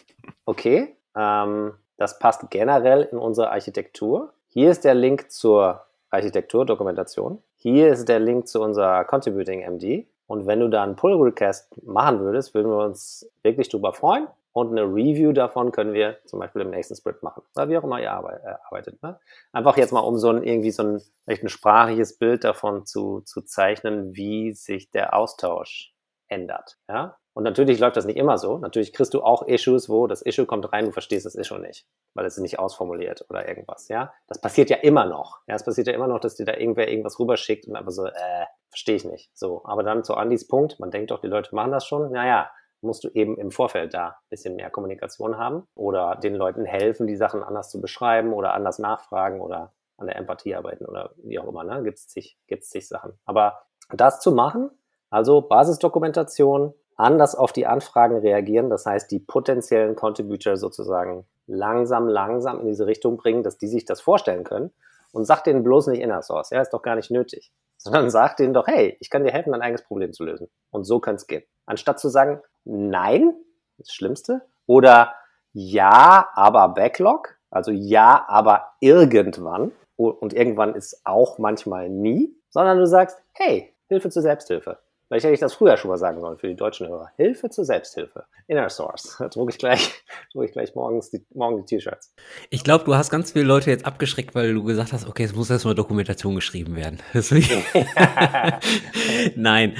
okay, ähm, das passt generell in unsere Architektur. Hier ist der Link zur Architekturdokumentation. Hier ist der Link zu unserer Contributing MD. Und wenn du da einen Pull Request machen würdest, würden wir uns wirklich drüber freuen. Und eine Review davon können wir zum Beispiel im nächsten Sprint machen. Oder wie auch immer ihr äh, arbeitet. Ne? Einfach jetzt mal, um so ein irgendwie so ein, vielleicht ein sprachliches Bild davon zu, zu zeichnen, wie sich der Austausch ändert. Ja? Und natürlich läuft das nicht immer so. Natürlich kriegst du auch Issues, wo das Issue kommt rein, du verstehst das Issue nicht, weil es ist nicht ausformuliert oder irgendwas. Ja, das passiert ja immer noch. Ja, es passiert ja immer noch, dass dir da irgendwer irgendwas rüberschickt und einfach so, äh, verstehe ich nicht. So, aber dann zu Andys Punkt, man denkt doch, die Leute machen das schon. Naja, musst du eben im Vorfeld da ein bisschen mehr Kommunikation haben oder den Leuten helfen, die Sachen anders zu beschreiben oder anders nachfragen oder an der Empathie arbeiten oder wie auch immer, ne? Gibt es zig, gibt's zig Sachen. Aber das zu machen, also Basisdokumentation, anders auf die Anfragen reagieren, das heißt, die potenziellen Contributor sozusagen langsam, langsam in diese Richtung bringen, dass die sich das vorstellen können. Und sagt denen bloß nicht Inner Source, ja, ist doch gar nicht nötig, sondern sagt denen doch, hey, ich kann dir helfen, dein eigenes Problem zu lösen. Und so kann es gehen. Anstatt zu sagen, nein, das Schlimmste, oder ja, aber Backlog, also ja, aber irgendwann, und irgendwann ist auch manchmal nie, sondern du sagst, hey, Hilfe zur Selbsthilfe. Vielleicht hätte ich das früher schon mal sagen sollen für die deutschen Hörer. Hilfe zur Selbsthilfe. Inner Source. Da drucke ich gleich, drucke ich gleich morgens die, morgen die T-Shirts. Ich glaube, du hast ganz viele Leute jetzt abgeschreckt, weil du gesagt hast, okay, es muss erstmal Dokumentation geschrieben werden. Nein.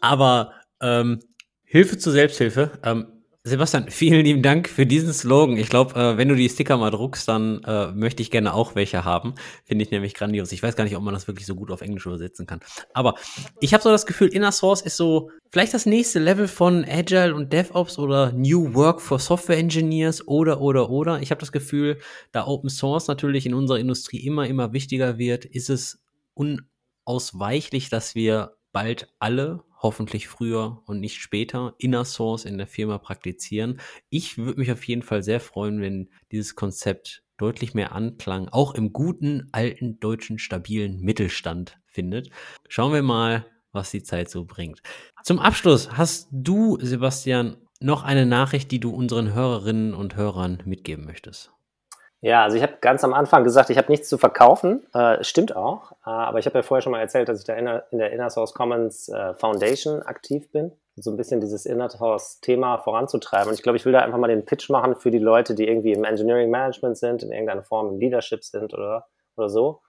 Aber ähm, Hilfe zur Selbsthilfe. Ähm, Sebastian, vielen lieben Dank für diesen Slogan. Ich glaube, äh, wenn du die Sticker mal druckst, dann äh, möchte ich gerne auch welche haben. Finde ich nämlich grandios. Ich weiß gar nicht, ob man das wirklich so gut auf Englisch übersetzen kann. Aber ich habe so das Gefühl, Inner Source ist so vielleicht das nächste Level von Agile und DevOps oder New Work for Software Engineers oder, oder, oder. Ich habe das Gefühl, da Open Source natürlich in unserer Industrie immer, immer wichtiger wird, ist es unausweichlich, dass wir bald alle hoffentlich früher und nicht später Inner Source in der Firma praktizieren. Ich würde mich auf jeden Fall sehr freuen, wenn dieses Konzept deutlich mehr Anklang auch im guten, alten, deutschen, stabilen Mittelstand findet. Schauen wir mal, was die Zeit so bringt. Zum Abschluss hast du, Sebastian, noch eine Nachricht, die du unseren Hörerinnen und Hörern mitgeben möchtest. Ja, also ich habe ganz am Anfang gesagt, ich habe nichts zu verkaufen. Äh, stimmt auch. Äh, aber ich habe ja vorher schon mal erzählt, dass ich da in der, in der Inner Source Commons äh, Foundation aktiv bin. So ein bisschen dieses Inner Source-Thema voranzutreiben. Und ich glaube, ich will da einfach mal den Pitch machen für die Leute, die irgendwie im Engineering Management sind, in irgendeiner Form im Leadership sind oder, oder so.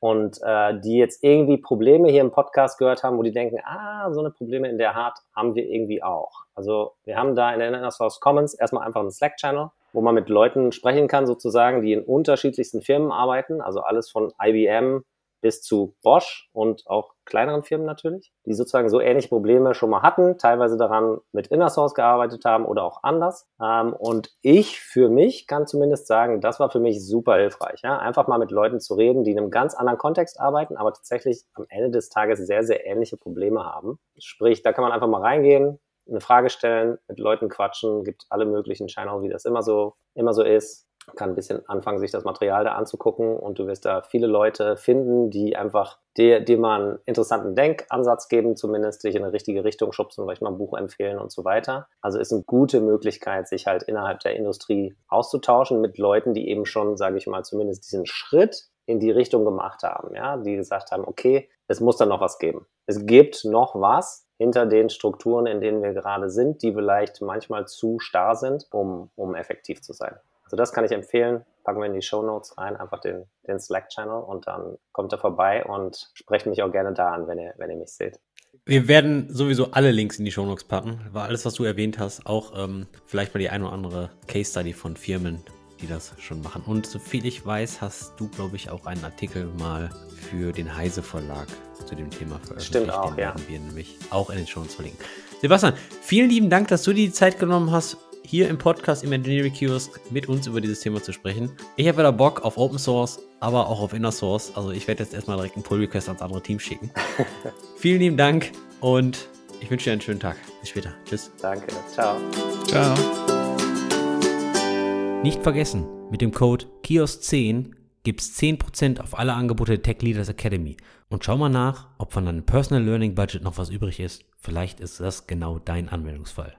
Und äh, die jetzt irgendwie Probleme hier im Podcast gehört haben, wo die denken, ah, so eine Probleme in der Art haben wir irgendwie auch. Also wir haben da in der Inner Source Commons erstmal einfach einen Slack-Channel, wo man mit Leuten sprechen kann, sozusagen, die in unterschiedlichsten Firmen arbeiten, also alles von IBM bis zu Bosch und auch kleineren Firmen natürlich, die sozusagen so ähnliche Probleme schon mal hatten, teilweise daran mit Inner Source gearbeitet haben oder auch anders. Ähm, und ich für mich kann zumindest sagen, das war für mich super hilfreich. Ja? Einfach mal mit Leuten zu reden, die in einem ganz anderen Kontext arbeiten, aber tatsächlich am Ende des Tages sehr, sehr ähnliche Probleme haben. Sprich, da kann man einfach mal reingehen, eine Frage stellen, mit Leuten quatschen, gibt alle möglichen Scheinau, wie das immer so, immer so ist. Kann ein bisschen anfangen, sich das Material da anzugucken und du wirst da viele Leute finden, die einfach dir, dir mal einen interessanten Denkansatz geben, zumindest dich in eine richtige Richtung schubsen, vielleicht mal ein Buch empfehlen und so weiter. Also ist eine gute Möglichkeit, sich halt innerhalb der Industrie auszutauschen mit Leuten, die eben schon, sage ich mal, zumindest diesen Schritt in die Richtung gemacht haben, ja, die gesagt haben, okay, es muss da noch was geben. Es gibt noch was, hinter den Strukturen, in denen wir gerade sind, die vielleicht manchmal zu starr sind, um, um effektiv zu sein. Also das kann ich empfehlen. packen wir in die Show Notes rein, einfach den, den Slack-Channel und dann kommt er vorbei und sprecht mich auch gerne da an, wenn ihr, wenn ihr mich seht. Wir werden sowieso alle Links in die Show Notes packen, weil alles, was du erwähnt hast, auch ähm, vielleicht mal die ein oder andere Case Study von Firmen, die das schon machen. Und soviel ich weiß, hast du, glaube ich, auch einen Artikel mal für den Heise Verlag zu dem Thema veröffentlicht. Stimmt auch, den ja. werden wir nämlich auch in den Show Notes verlinken. Sebastian, vielen lieben Dank, dass du dir die Zeit genommen hast, hier im Podcast im Engineering Kiosk mit uns über dieses Thema zu sprechen. Ich habe wieder Bock auf Open Source, aber auch auf Inner Source. Also ich werde jetzt erstmal direkt einen Pull Request ans andere Team schicken. vielen lieben Dank und ich wünsche dir einen schönen Tag. Bis später. Tschüss. Danke. Ciao. Ciao. Nicht vergessen, mit dem Code KIOS10 gibt es 10% auf alle Angebote der Tech Leaders Academy. Und schau mal nach, ob von deinem Personal Learning Budget noch was übrig ist. Vielleicht ist das genau dein Anwendungsfall.